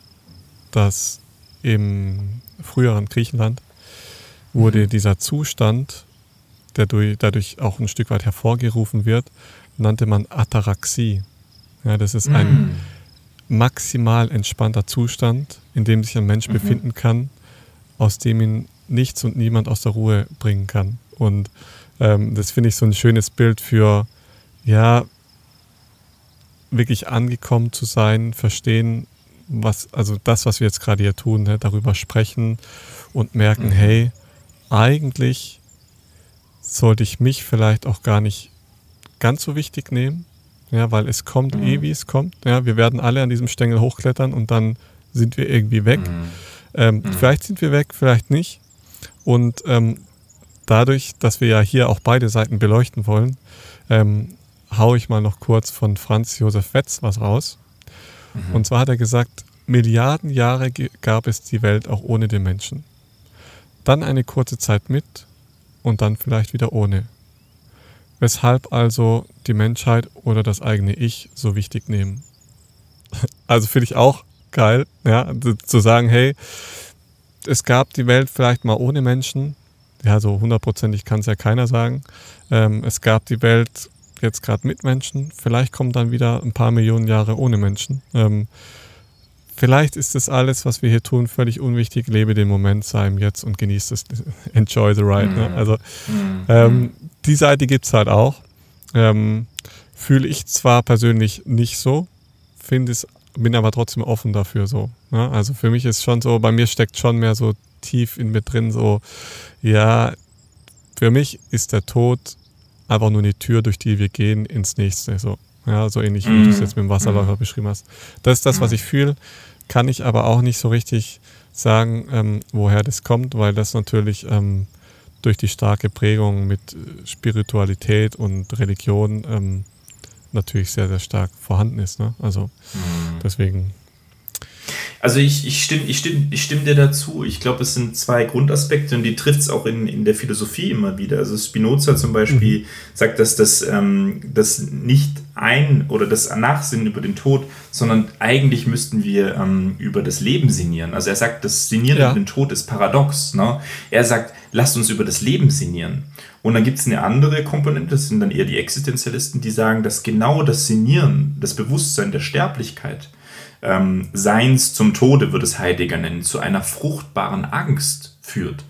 Speaker 3: dass im früheren Griechenland wurde mhm. dieser Zustand, der durch, dadurch auch ein Stück weit hervorgerufen wird, nannte man Ataraxie. Ja, das ist ein mhm. maximal entspannter Zustand, in dem sich ein Mensch mhm. befinden kann, aus dem ihn nichts und niemand aus der Ruhe bringen kann. Und ähm, das finde ich so ein schönes Bild für, ja, wirklich angekommen zu sein, verstehen, was, also das, was wir jetzt gerade hier tun, ne, darüber sprechen und merken, mhm. hey, eigentlich sollte ich mich vielleicht auch gar nicht ganz so wichtig nehmen, ja, weil es kommt mhm. eh, wie es kommt. Ja, wir werden alle an diesem Stängel hochklettern und dann sind wir irgendwie weg. Mhm. Ähm, mhm. Vielleicht sind wir weg, vielleicht nicht. Und ähm, dadurch, dass wir ja hier auch beide Seiten beleuchten wollen, ähm, haue ich mal noch kurz von Franz Josef Wetz was raus. Mhm. Und zwar hat er gesagt, Milliarden Jahre gab es die Welt auch ohne den Menschen. Dann eine kurze Zeit mit und dann vielleicht wieder ohne. Weshalb also die Menschheit oder das eigene Ich so wichtig nehmen. Also finde ich auch geil, ja, zu sagen, hey, es gab die Welt vielleicht mal ohne Menschen. Ja, so hundertprozentig kann es ja keiner sagen. Ähm, es gab die Welt jetzt gerade mit Menschen. Vielleicht kommen dann wieder ein paar Millionen Jahre ohne Menschen. Ähm, vielleicht ist das alles, was wir hier tun, völlig unwichtig. Lebe den Moment, sei im Jetzt und genieße es. Enjoy the ride. Ne? Mhm. Also mhm. ähm, die Seite gibt es halt auch. Ähm, Fühle ich zwar persönlich nicht so, finde es, bin aber trotzdem offen dafür so. Ne? Also für mich ist schon so, bei mir steckt schon mehr so tief in mir drin so, ja, für mich ist der Tod einfach nur eine Tür, durch die wir gehen ins nächste. So, ja, so ähnlich wie mm. du es mhm. jetzt mit dem Wasserläufer mm. beschrieben hast. Das ist das, was ich fühle, kann ich aber auch nicht so richtig sagen, ähm, woher das kommt, weil das natürlich ähm, durch die starke Prägung mit äh, Spiritualität und Religion ähm, natürlich sehr, sehr stark vorhanden ist. Ne? Also mm. deswegen
Speaker 1: also ich, ich, stimme, ich, stimme, ich stimme dir dazu. Ich glaube, es sind zwei Grundaspekte und die trifft es auch in, in der Philosophie immer wieder. Also Spinoza zum Beispiel mhm. sagt, dass das, ähm, das nicht ein oder das Nachsinnen über den Tod, sondern eigentlich müssten wir ähm, über das Leben sinnieren. Also er sagt, das Sinnieren ja. über den Tod ist paradox. Ne? Er sagt, lasst uns über das Leben sinnieren. Und dann gibt es eine andere Komponente, das sind dann eher die Existenzialisten, die sagen, dass genau das Sinnieren, das Bewusstsein der Sterblichkeit, ähm, Seins zum Tode, wird es Heidegger nennen, zu einer fruchtbaren Angst führt.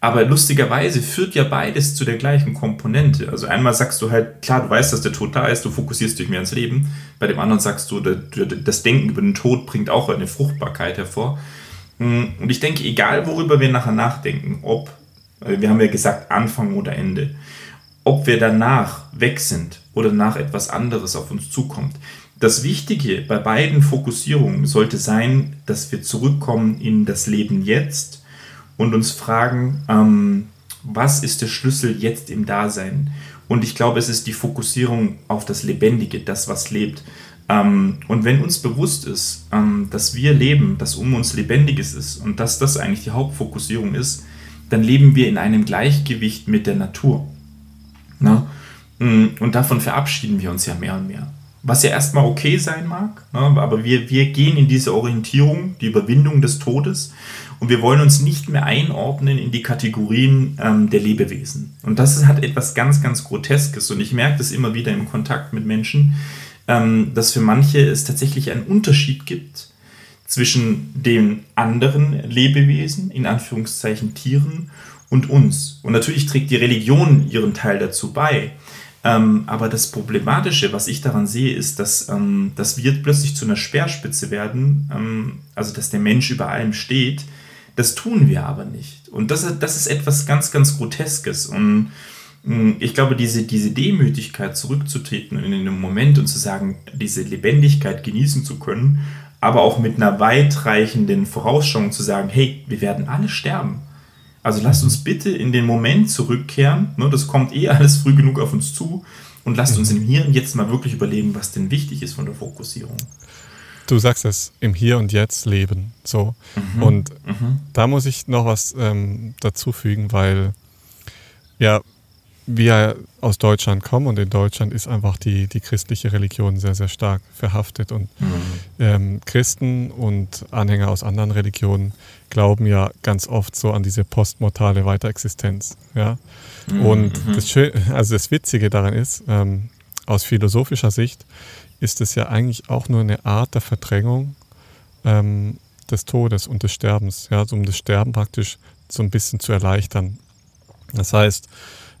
Speaker 1: Aber lustigerweise führt ja beides zu der gleichen Komponente. Also einmal sagst du halt, klar, du weißt, dass der Tod da ist, du fokussierst dich mehr ins Leben. Bei dem anderen sagst du, das Denken über den Tod bringt auch eine Fruchtbarkeit hervor. Hm, und ich denke, egal worüber wir nachher nachdenken, ob, äh, wir haben ja gesagt, Anfang oder Ende, ob wir danach weg sind oder nach etwas anderes auf uns zukommt, das Wichtige bei beiden Fokussierungen sollte sein, dass wir zurückkommen in das Leben jetzt und uns fragen, ähm, was ist der Schlüssel jetzt im Dasein? Und ich glaube, es ist die Fokussierung auf das Lebendige, das, was lebt. Ähm, und wenn uns bewusst ist, ähm, dass wir leben, dass um uns Lebendiges ist und dass das eigentlich die Hauptfokussierung ist, dann leben wir in einem Gleichgewicht mit der Natur. Na? Mm, und davon verabschieden wir uns ja mehr und mehr was ja erstmal okay sein mag, ne? aber wir, wir gehen in diese Orientierung, die Überwindung des Todes und wir wollen uns nicht mehr einordnen in die Kategorien ähm, der Lebewesen. Und das hat etwas ganz, ganz Groteskes und ich merke das immer wieder im Kontakt mit Menschen, ähm, dass für manche es tatsächlich einen Unterschied gibt zwischen den anderen Lebewesen, in Anführungszeichen Tieren, und uns. Und natürlich trägt die Religion ihren Teil dazu bei. Ähm, aber das Problematische, was ich daran sehe, ist, dass, ähm, dass wir plötzlich zu einer Speerspitze werden, ähm, also dass der Mensch über allem steht. Das tun wir aber nicht. Und das, das ist etwas ganz, ganz Groteskes. Und mh, ich glaube, diese, diese Demütigkeit zurückzutreten in einem Moment und zu sagen, diese Lebendigkeit genießen zu können, aber auch mit einer weitreichenden Vorausschauung zu sagen, hey, wir werden alle sterben. Also lasst uns bitte in den Moment zurückkehren. Ne, das kommt eh alles früh genug auf uns zu. Und lasst uns im Hier und Jetzt mal wirklich überlegen, was denn wichtig ist von der Fokussierung.
Speaker 3: Du sagst es, im Hier und Jetzt leben. So. Mhm. Und mhm. da muss ich noch was ähm, dazu fügen, weil ja, wir aus Deutschland kommen und in Deutschland ist einfach die, die christliche Religion sehr, sehr stark verhaftet. Und mhm. ähm, Christen und Anhänger aus anderen Religionen glauben ja ganz oft so an diese postmortale Weiterexistenz. Ja? Mhm. Und mhm. das, Schön also das Witzige daran ist, ähm, aus philosophischer Sicht ist es ja eigentlich auch nur eine Art der Verdrängung ähm, des Todes und des Sterbens, ja, also um das Sterben praktisch so ein bisschen zu erleichtern. Das heißt,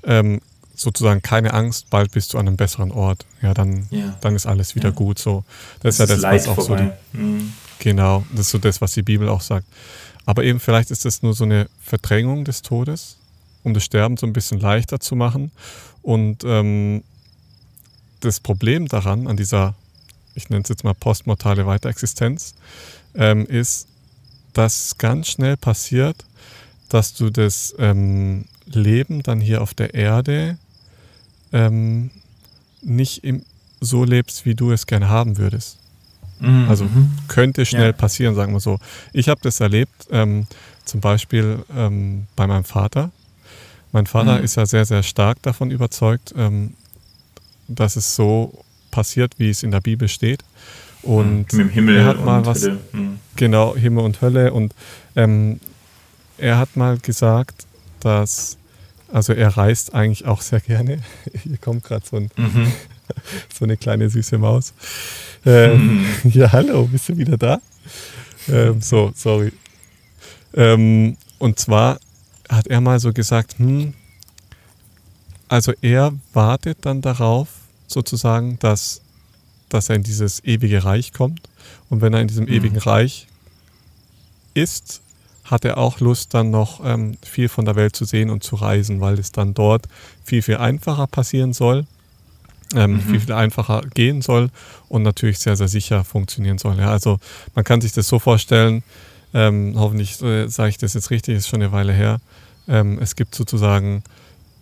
Speaker 3: ähm, sozusagen keine Angst, bald bist du an einem besseren Ort. Ja, dann, ja. dann ist alles wieder ja. gut. So, das, das ist ja das, was auch vorbei. so die, mhm. Genau, das ist so das, was die Bibel auch sagt. Aber eben vielleicht ist das nur so eine Verdrängung des Todes, um das Sterben so ein bisschen leichter zu machen. Und ähm, das Problem daran, an dieser, ich nenne es jetzt mal postmortale Weiterexistenz, ähm, ist, dass ganz schnell passiert, dass du das ähm, Leben dann hier auf der Erde ähm, nicht im, so lebst, wie du es gerne haben würdest. Mhm. Also könnte schnell ja. passieren, sagen wir so. Ich habe das erlebt, ähm, zum Beispiel ähm, bei meinem Vater. Mein Vater mhm. ist ja sehr, sehr stark davon überzeugt, ähm, dass es so passiert, wie es in der Bibel steht. Und
Speaker 1: mhm. mit dem Himmel
Speaker 3: er hat mal was, Hölle. Mhm. Genau, Himmel und Hölle. Und ähm, er hat mal gesagt, dass, also er reist eigentlich auch sehr gerne. Hier kommt gerade so, ein, mhm. so eine kleine süße Maus. Ähm, mhm. Ja, hallo, bist du wieder da? Ähm, so, sorry. Ähm, und zwar hat er mal so gesagt, hm, also er wartet dann darauf, sozusagen, dass, dass er in dieses ewige Reich kommt. Und wenn er in diesem mhm. ewigen Reich ist, hat er auch Lust, dann noch ähm, viel von der Welt zu sehen und zu reisen, weil es dann dort viel, viel einfacher passieren soll, ähm, mhm. viel, viel einfacher gehen soll und natürlich sehr, sehr sicher funktionieren soll. Ja, also man kann sich das so vorstellen, ähm, hoffentlich äh, sage ich das jetzt richtig, ist schon eine Weile her. Ähm, es gibt sozusagen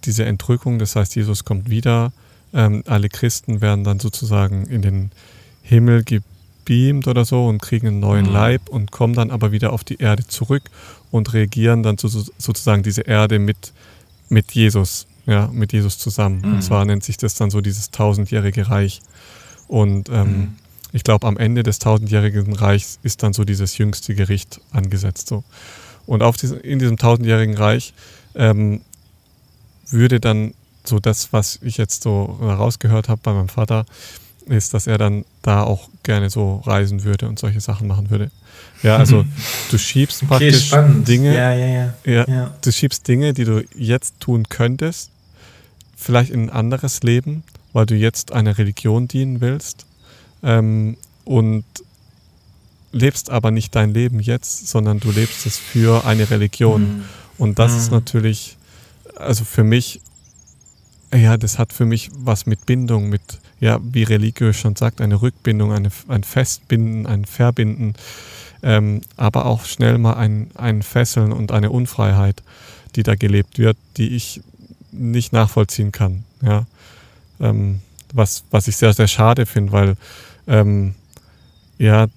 Speaker 3: diese Entrückung, das heißt, Jesus kommt wieder, ähm, alle Christen werden dann sozusagen in den Himmel gebeamt oder so und kriegen einen neuen mhm. Leib und kommen dann aber wieder auf die Erde zurück und regieren dann so, sozusagen diese Erde mit, mit Jesus, ja, mit Jesus zusammen. Mhm. Und zwar nennt sich das dann so dieses tausendjährige Reich. Und ähm, mhm. ich glaube, am Ende des tausendjährigen Reichs ist dann so dieses jüngste Gericht angesetzt. So. Und auf diese, in diesem tausendjährigen Reich ähm, würde dann so das, was ich jetzt so rausgehört habe bei meinem Vater, ist, dass er dann da auch gerne so reisen würde und solche Sachen machen würde. Ja, also du schiebst okay, praktisch spannend. Dinge, ja, ja, ja, ja, ja. Du schiebst Dinge, die du jetzt tun könntest, vielleicht in ein anderes Leben, weil du jetzt einer Religion dienen willst ähm, und lebst aber nicht dein Leben jetzt, sondern du lebst es für eine Religion. Mhm. Und das mhm. ist natürlich, also für mich, ja, das hat für mich was mit Bindung, mit, ja, wie religiös schon sagt, eine Rückbindung, eine, ein Festbinden, ein Verbinden, ähm, aber auch schnell mal ein, ein Fesseln und eine Unfreiheit, die da gelebt wird, die ich nicht nachvollziehen kann. Ja. Ähm, was, was ich sehr, sehr schade finde, weil ähm, ja,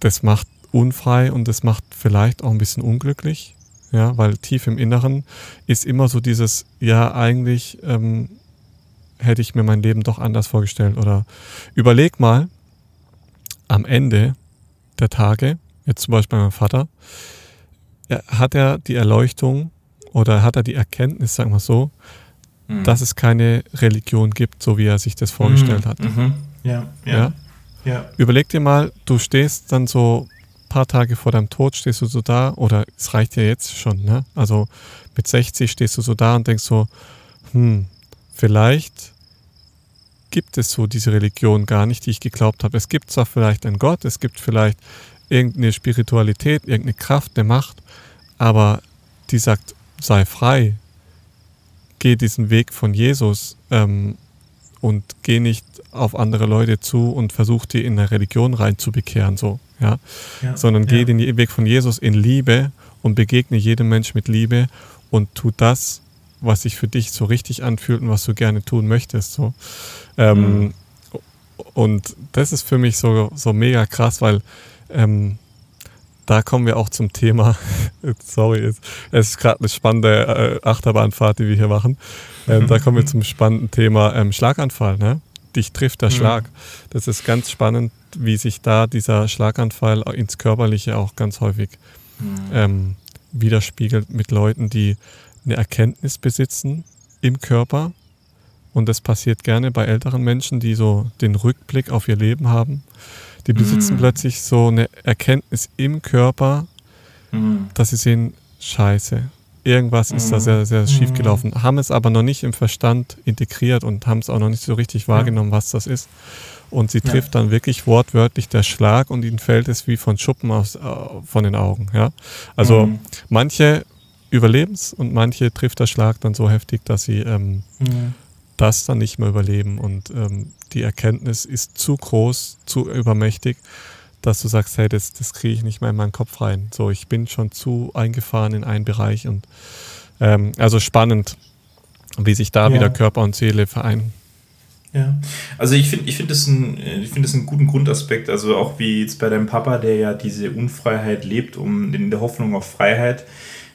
Speaker 3: das macht unfrei und das macht vielleicht auch ein bisschen unglücklich. Ja, weil tief im Inneren ist immer so dieses, ja, eigentlich ähm, hätte ich mir mein Leben doch anders vorgestellt. Oder überleg mal, am Ende der Tage, jetzt zum Beispiel mein Vater, hat er die Erleuchtung oder hat er die Erkenntnis, sagen wir so, mhm. dass es keine Religion gibt, so wie er sich das vorgestellt mhm. hat. Mhm.
Speaker 1: Ja, ja, ja,
Speaker 3: ja. Überleg dir mal, du stehst dann so ein paar Tage vor deinem Tod, stehst du so da, oder es reicht ja jetzt schon, ne? Also mit 60 stehst du so da und denkst so, hm, vielleicht gibt es so diese Religion gar nicht, die ich geglaubt habe. Es gibt zwar vielleicht einen Gott, es gibt vielleicht irgendeine Spiritualität, irgendeine Kraft, eine Macht, aber die sagt, sei frei, geh diesen Weg von Jesus ähm, und geh nicht auf andere Leute zu und versuch die in eine Religion reinzubekehren, so, ja, ja sondern geh ja. den Weg von Jesus in Liebe und begegne jedem Mensch mit Liebe und tu das, was sich für dich so richtig anfühlt und was du gerne tun möchtest, so. Ähm, mhm. Und das ist für mich so, so mega krass, weil ähm, da kommen wir auch zum Thema. Sorry, es ist gerade eine spannende äh, Achterbahnfahrt, die wir hier machen. Ähm, da kommen wir zum spannenden Thema ähm, Schlaganfall. Ne? Dich trifft der mhm. Schlag. Das ist ganz spannend, wie sich da dieser Schlaganfall ins Körperliche auch ganz häufig mhm. ähm, widerspiegelt mit Leuten, die eine Erkenntnis besitzen im Körper. Und das passiert gerne bei älteren Menschen, die so den Rückblick auf ihr Leben haben die besitzen mhm. plötzlich so eine Erkenntnis im Körper, mhm. dass sie sehen, scheiße, irgendwas ist da mhm. sehr, sehr schief mhm. gelaufen, haben es aber noch nicht im Verstand integriert und haben es auch noch nicht so richtig wahrgenommen, was das ist. und sie trifft ja. dann wirklich wortwörtlich der Schlag und ihnen fällt es wie von Schuppen aus, äh, von den Augen. Ja? Also mhm. manche überleben es und manche trifft der Schlag dann so heftig, dass sie ähm, mhm. das dann nicht mehr überleben und ähm, die Erkenntnis ist zu groß, zu übermächtig, dass du sagst, hey, das, das kriege ich nicht mehr in meinen Kopf rein. So, ich bin schon zu eingefahren in einen Bereich und ähm, also spannend, wie sich da ja. wieder Körper und Seele vereinen.
Speaker 1: Ja, also ich finde ich find das, ein, find das einen guten Grundaspekt, also auch wie jetzt bei deinem Papa, der ja diese Unfreiheit lebt, um in der Hoffnung auf Freiheit,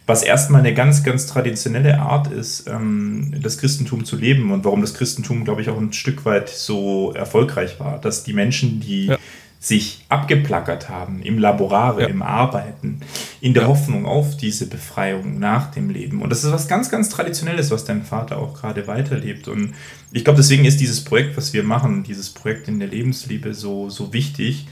Speaker 1: was erstmal eine ganz, ganz traditionelle Art ist, ähm, das Christentum zu leben und warum das Christentum, glaube ich, auch ein Stück weit so erfolgreich war, dass die Menschen, die ja sich abgeplackert haben im Laborare, ja. im Arbeiten, in der ja. Hoffnung auf diese Befreiung nach dem Leben. Und das ist was ganz, ganz Traditionelles, was dein Vater auch gerade weiterlebt. Und ich glaube, deswegen ist dieses Projekt, was wir machen, dieses Projekt in der Lebensliebe so, so wichtig,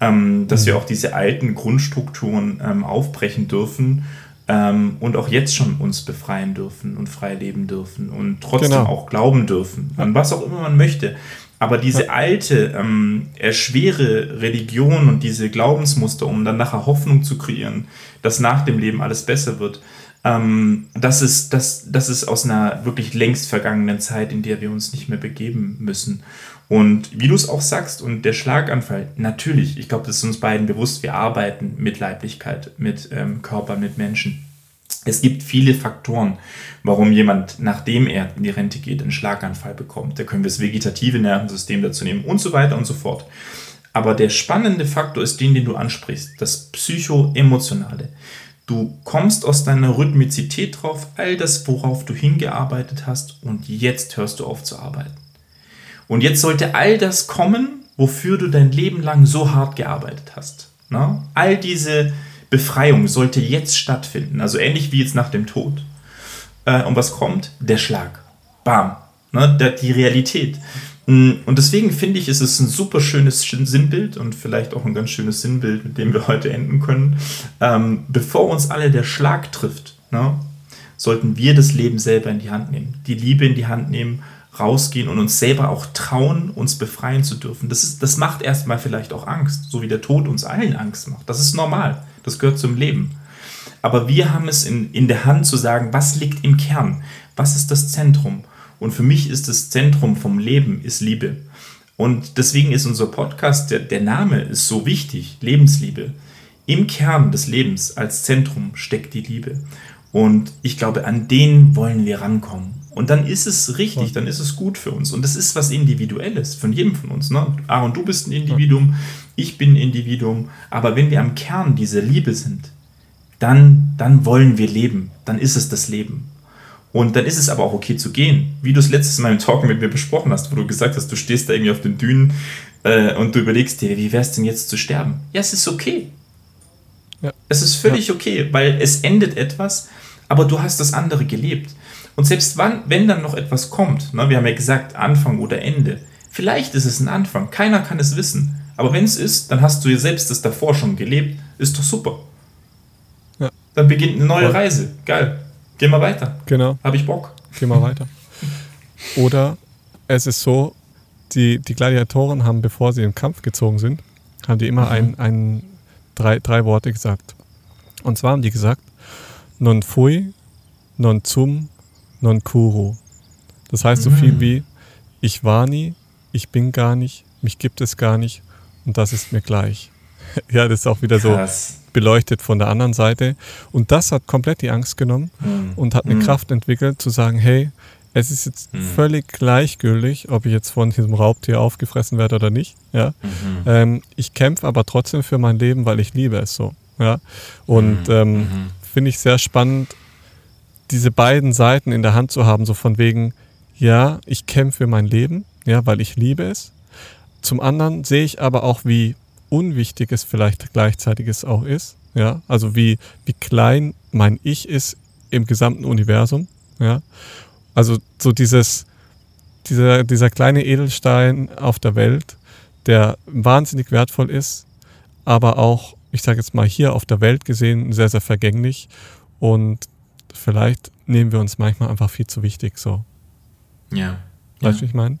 Speaker 1: ähm, dass mhm. wir auch diese alten Grundstrukturen ähm, aufbrechen dürfen ähm, und auch jetzt schon uns befreien dürfen und frei leben dürfen und trotzdem genau. auch glauben dürfen, an was auch immer man möchte. Aber diese alte, ähm, schwere Religion und diese Glaubensmuster, um dann nachher Hoffnung zu kreieren, dass nach dem Leben alles besser wird, ähm, das, ist, das, das ist aus einer wirklich längst vergangenen Zeit, in der wir uns nicht mehr begeben müssen. Und wie du es auch sagst, und der Schlaganfall, natürlich, ich glaube, das ist uns beiden bewusst, wir arbeiten mit Leiblichkeit, mit ähm, Körper, mit Menschen. Es gibt viele Faktoren, warum jemand, nachdem er in die Rente geht, einen Schlaganfall bekommt. Da können wir das vegetative Nervensystem dazu nehmen und so weiter und so fort. Aber der spannende Faktor ist den, den du ansprichst, das psychoemotionale. Du kommst aus deiner Rhythmizität drauf, all das, worauf du hingearbeitet hast, und jetzt hörst du auf zu arbeiten. Und jetzt sollte all das kommen, wofür du dein Leben lang so hart gearbeitet hast. Na? All diese Befreiung sollte jetzt stattfinden, also ähnlich wie jetzt nach dem Tod. Äh, und was kommt? Der Schlag. Bam. Ne, die Realität. Mm, und deswegen finde ich, ist es ein super schönes Sinnbild und vielleicht auch ein ganz schönes Sinnbild, mit dem wir heute enden können. Ähm, bevor uns alle der Schlag trifft, ne, sollten wir das Leben selber in die Hand nehmen, die Liebe in die Hand nehmen, rausgehen und uns selber auch trauen, uns befreien zu dürfen. Das, ist, das macht erstmal vielleicht auch Angst, so wie der Tod uns allen Angst macht. Das ist normal. Das gehört zum Leben. Aber wir haben es in, in der Hand zu sagen, was liegt im Kern? Was ist das Zentrum? Und für mich ist das Zentrum vom Leben ist Liebe. Und deswegen ist unser Podcast, der, der Name ist so wichtig, Lebensliebe. Im Kern des Lebens als Zentrum steckt die Liebe. Und ich glaube, an den wollen wir rankommen. Und dann ist es richtig, dann ist es gut für uns. Und das ist was Individuelles von jedem von uns. Ne? Aaron, du bist ein Individuum, ich bin ein Individuum. Aber wenn wir am Kern dieser Liebe sind, dann, dann wollen wir leben. Dann ist es das Leben. Und dann ist es aber auch okay zu gehen. Wie du es letztes Mal im Talk mit mir besprochen hast, wo du gesagt hast, du stehst da irgendwie auf den Dünen äh, und du überlegst dir, wie wäre es denn jetzt zu sterben? Ja, es ist okay. Ja. Es ist völlig ja. okay, weil es endet etwas, aber du hast das andere gelebt. Und selbst wann, wenn dann noch etwas kommt, ne, wir haben ja gesagt, Anfang oder Ende, vielleicht ist es ein Anfang, keiner kann es wissen. Aber wenn es ist, dann hast du ja selbst das davor schon gelebt, ist doch super. Ja. Dann beginnt eine neue Voll. Reise. Geil. Geh mal weiter.
Speaker 3: Genau.
Speaker 1: Habe ich Bock.
Speaker 3: Geh mal weiter. Oder es ist so, die, die Gladiatoren haben, bevor sie in den Kampf gezogen sind, haben die immer mhm. ein, ein, drei, drei Worte gesagt. Und zwar haben die gesagt, non fui, non zum, non kuro. Das heißt so mhm. viel wie, ich war nie, ich bin gar nicht, mich gibt es gar nicht und das ist mir gleich. ja, das ist auch wieder Krass. so beleuchtet von der anderen Seite. Und das hat komplett die Angst genommen mhm. und hat eine mhm. Kraft entwickelt, zu sagen, hey, es ist jetzt mhm. völlig gleichgültig, ob ich jetzt von diesem Raubtier aufgefressen werde oder nicht. Ja? Mhm. Ähm, ich kämpfe aber trotzdem für mein Leben, weil ich liebe es so. Ja? Und mhm. ähm, mhm. finde ich sehr spannend, diese beiden Seiten in der Hand zu haben, so von wegen, ja, ich kämpfe für mein Leben, ja, weil ich liebe es. Zum anderen sehe ich aber auch, wie unwichtig es vielleicht gleichzeitig es auch ist, ja, also wie, wie klein mein Ich ist im gesamten Universum, ja. Also so dieses, dieser, dieser kleine Edelstein auf der Welt, der wahnsinnig wertvoll ist, aber auch, ich sage jetzt mal hier auf der Welt gesehen, sehr, sehr vergänglich und vielleicht nehmen wir uns manchmal einfach viel zu wichtig so.
Speaker 1: Ja.
Speaker 3: Weißt du, ja. ich meine?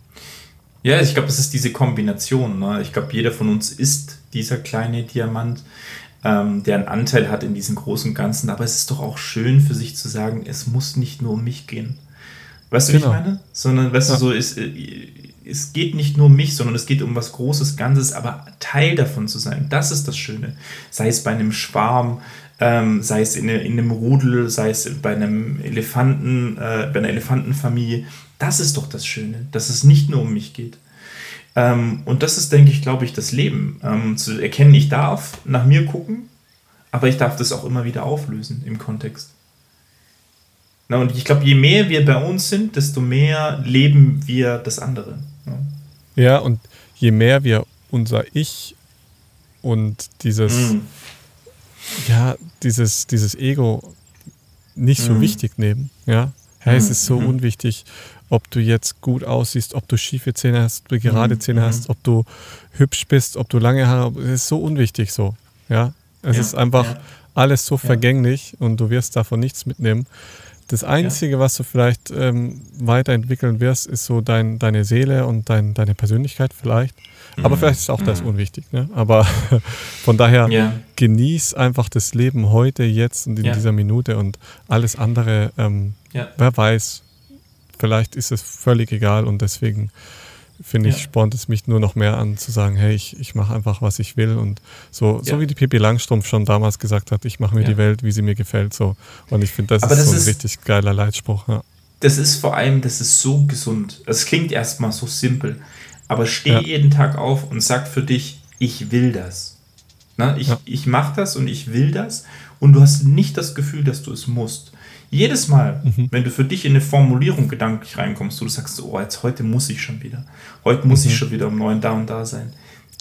Speaker 1: Ja, ich glaube, es ist diese Kombination. Ne? Ich glaube, jeder von uns ist dieser kleine Diamant, ähm, der einen Anteil hat in diesem großen Ganzen. Aber es ist doch auch schön für sich zu sagen, es muss nicht nur um mich gehen. Weißt du, genau. wie ich genau. meine? Sondern, weißt ja. du, so ist, äh, es geht nicht nur um mich, sondern es geht um was Großes, Ganzes, aber Teil davon zu sein. Das ist das Schöne. Sei es bei einem Schwarm, ähm, sei es in, in, einem Rudel, sei es bei einem Elefanten, äh, bei einer Elefantenfamilie. Das ist doch das Schöne, dass es nicht nur um mich geht. Ähm, und das ist, denke ich, glaube ich, das Leben. Ähm, zu erkennen, ich darf nach mir gucken, aber ich darf das auch immer wieder auflösen im Kontext. Na, und ich glaube, je mehr wir bei uns sind, desto mehr leben wir das andere.
Speaker 3: Ja, ja und je mehr wir unser Ich und dieses, mm. Ja, dieses, dieses Ego nicht so mm. wichtig nehmen, ja. Ja, es ist so mm. unwichtig, ob du jetzt gut aussiehst, ob du schiefe Zähne hast, ob du gerade Zähne mhm. hast, ob du hübsch bist, ob du lange Haare, es ist so unwichtig so, ja. Es ja, ist einfach ja. alles so vergänglich und du wirst davon nichts mitnehmen. Das Einzige, ja. was du vielleicht ähm, weiterentwickeln wirst, ist so dein, deine Seele und dein, deine Persönlichkeit vielleicht. Aber mhm. vielleicht ist auch mhm. das unwichtig. Ne? Aber von daher ja. genieß einfach das Leben heute, jetzt und in ja. dieser Minute und alles andere, ähm, wer weiß, vielleicht ist es völlig egal und deswegen finde ich, ja. spornt es mich nur noch mehr an, zu sagen, hey, ich, ich mache einfach, was ich will. Und so, ja. so wie die Pippi Langstrumpf schon damals gesagt hat, ich mache mir ja. die Welt, wie sie mir gefällt. So. Und ich finde, das, ist das so ein ist, richtig geiler Leitspruch. Ja.
Speaker 1: Das ist vor allem, das ist so gesund. Es klingt erstmal so simpel. Aber steh jeden Tag auf und sag für dich, ich will das. Na, ich ich mache das und ich will das. Und du hast nicht das Gefühl, dass du es musst. Jedes Mal, mhm. wenn du für dich in eine Formulierung gedanklich reinkommst, wo du sagst, oh, jetzt heute muss ich schon wieder, heute muss mhm. ich schon wieder um neun da und da sein,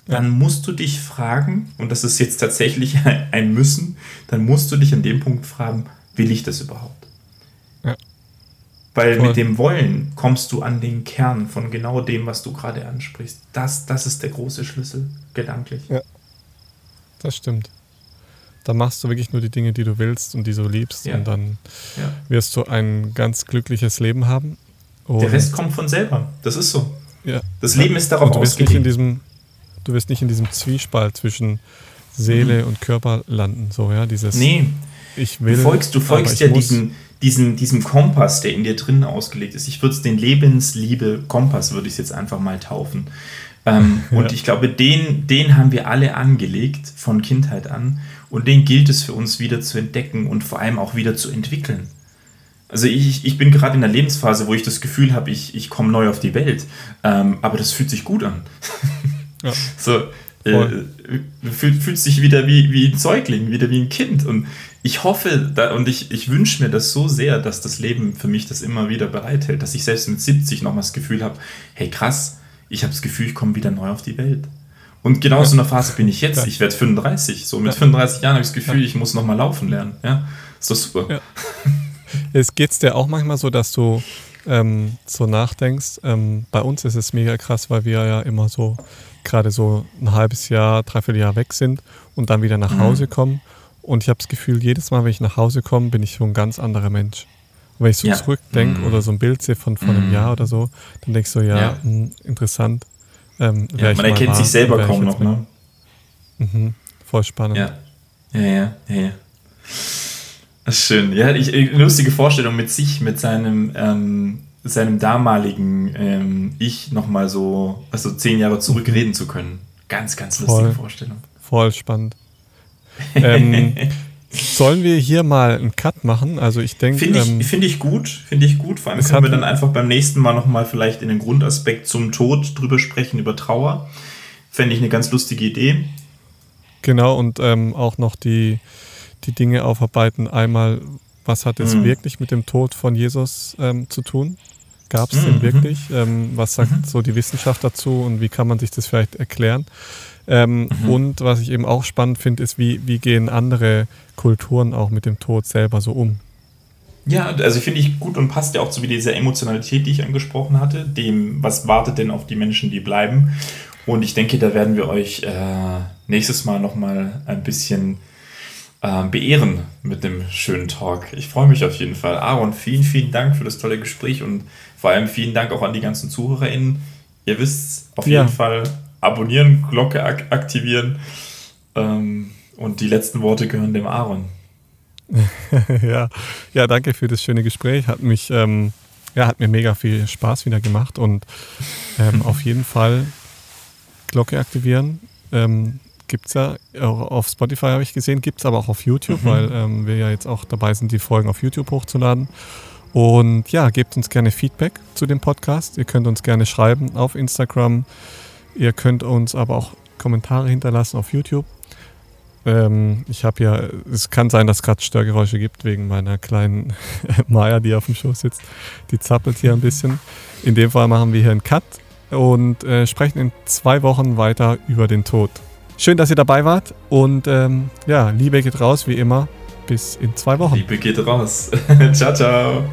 Speaker 1: dann musst du dich fragen, und das ist jetzt tatsächlich ein Müssen, dann musst du dich an dem Punkt fragen, will ich das überhaupt? Weil Voll. mit dem Wollen kommst du an den Kern von genau dem, was du gerade ansprichst. Das, das ist der große Schlüssel, gedanklich.
Speaker 3: Ja. Das stimmt. Da machst du wirklich nur die Dinge, die du willst und die du liebst. Ja. Und dann ja. wirst du ein ganz glückliches Leben haben.
Speaker 1: Und Der Rest kommt von selber. Das ist so. Ja. Das Leben ist darauf
Speaker 3: und du wirst Nicht in diesem, du wirst nicht in diesem Zwiespalt zwischen Seele mhm. und Körper landen. So, ja, dieses.
Speaker 1: Nee. Ich will. Du folgst, du folgst ja diesen, diesen, diesem Kompass, der in dir drinnen ausgelegt ist. Ich würde es den Lebensliebe-Kompass, würde ich es jetzt einfach mal taufen. Ähm, ja. Und ich glaube, den, den haben wir alle angelegt von Kindheit an. Und den gilt es für uns wieder zu entdecken und vor allem auch wieder zu entwickeln. Also ich, ich bin gerade in einer Lebensphase, wo ich das Gefühl habe, ich, ich komme neu auf die Welt. Ähm, aber das fühlt sich gut an. Ja. so, äh, fühlt, fühlt sich wieder wie, wie ein Säugling, wieder wie ein Kind. Und ich hoffe da, und ich, ich wünsche mir das so sehr, dass das Leben für mich das immer wieder bereithält, dass ich selbst mit 70 noch mal das Gefühl habe, hey krass, ich habe das Gefühl, ich komme wieder neu auf die Welt. Und genau so eine Phase bin ich jetzt. Ich werde 35. So mit 35 Jahren habe ich das Gefühl, ich muss nochmal laufen lernen. Ja, ist doch super. Ja.
Speaker 3: Es geht dir auch manchmal so, dass du ähm, so nachdenkst. Ähm, bei uns ist es mega krass, weil wir ja immer so gerade so ein halbes Jahr, dreiviertel Jahr weg sind und dann wieder nach mhm. Hause kommen. Und ich habe das Gefühl, jedes Mal, wenn ich nach Hause komme, bin ich so ein ganz anderer Mensch. Und wenn ich so ja. zurückdenke mhm. oder so ein Bild sehe von, von einem mhm. Jahr oder so, dann denke ich so, ja, ja. Mh, hm, interessant.
Speaker 1: Ähm, ja, man erkennt sich selber kaum noch, ne?
Speaker 3: Mhm, voll spannend.
Speaker 1: Ja, ja, ja, ja. ja. Das ist schön. Ja, ich, eine lustige Vorstellung mit sich, mit seinem, ähm, seinem damaligen ähm, Ich nochmal so, also zehn Jahre zurückreden zu können. Ganz, ganz lustige voll, Vorstellung.
Speaker 3: Voll spannend. Ähm, Sollen wir hier mal einen Cut machen? Also ich denke.
Speaker 1: Finde ich, ähm, find ich gut, finde ich gut. Vor allem können wir dann einfach beim nächsten Mal nochmal vielleicht in den Grundaspekt zum Tod drüber sprechen, über Trauer. Fände ich eine ganz lustige Idee.
Speaker 3: Genau, und ähm, auch noch die, die Dinge aufarbeiten. Einmal, was hat es mhm. wirklich mit dem Tod von Jesus ähm, zu tun? Gab es mhm. den wirklich? Ähm, was sagt mhm. so die Wissenschaft dazu und wie kann man sich das vielleicht erklären? Ähm, mhm. Und was ich eben auch spannend finde, ist, wie, wie gehen andere Kulturen auch mit dem Tod selber so um?
Speaker 1: Ja, also finde ich gut und passt ja auch zu dieser Emotionalität, die ich angesprochen hatte, dem, was wartet denn auf die Menschen, die bleiben. Und ich denke, da werden wir euch äh, nächstes Mal nochmal ein bisschen äh, beehren mit dem schönen Talk. Ich freue mich auf jeden Fall. Aaron, vielen, vielen Dank für das tolle Gespräch und vor allem vielen Dank auch an die ganzen ZuhörerInnen ihr wisst auf ja. jeden Fall abonnieren, Glocke ak aktivieren. Ähm, und die letzten Worte gehören dem Aaron.
Speaker 3: ja. ja, danke für das schöne Gespräch. Hat mich, ähm, ja, hat mir mega viel Spaß wieder gemacht und ähm, auf jeden Fall Glocke aktivieren. Ähm, gibt es ja auch auf Spotify, habe ich gesehen, gibt es aber auch auf YouTube, mhm. weil ähm, wir ja jetzt auch dabei sind, die Folgen auf YouTube hochzuladen. Und ja, gebt uns gerne Feedback zu dem Podcast. Ihr könnt uns gerne schreiben auf Instagram. Ihr könnt uns aber auch Kommentare hinterlassen auf YouTube. Ähm, ich habe ja, es kann sein, dass es gerade Störgeräusche gibt wegen meiner kleinen Maya, die auf dem Schoß sitzt. Die zappelt hier ein bisschen. In dem Fall machen wir hier einen Cut und äh, sprechen in zwei Wochen weiter über den Tod. Schön, dass ihr dabei wart und ähm, ja, Liebe geht raus wie immer. Bis in zwei Wochen.
Speaker 1: Liebe geht raus. ciao, ciao.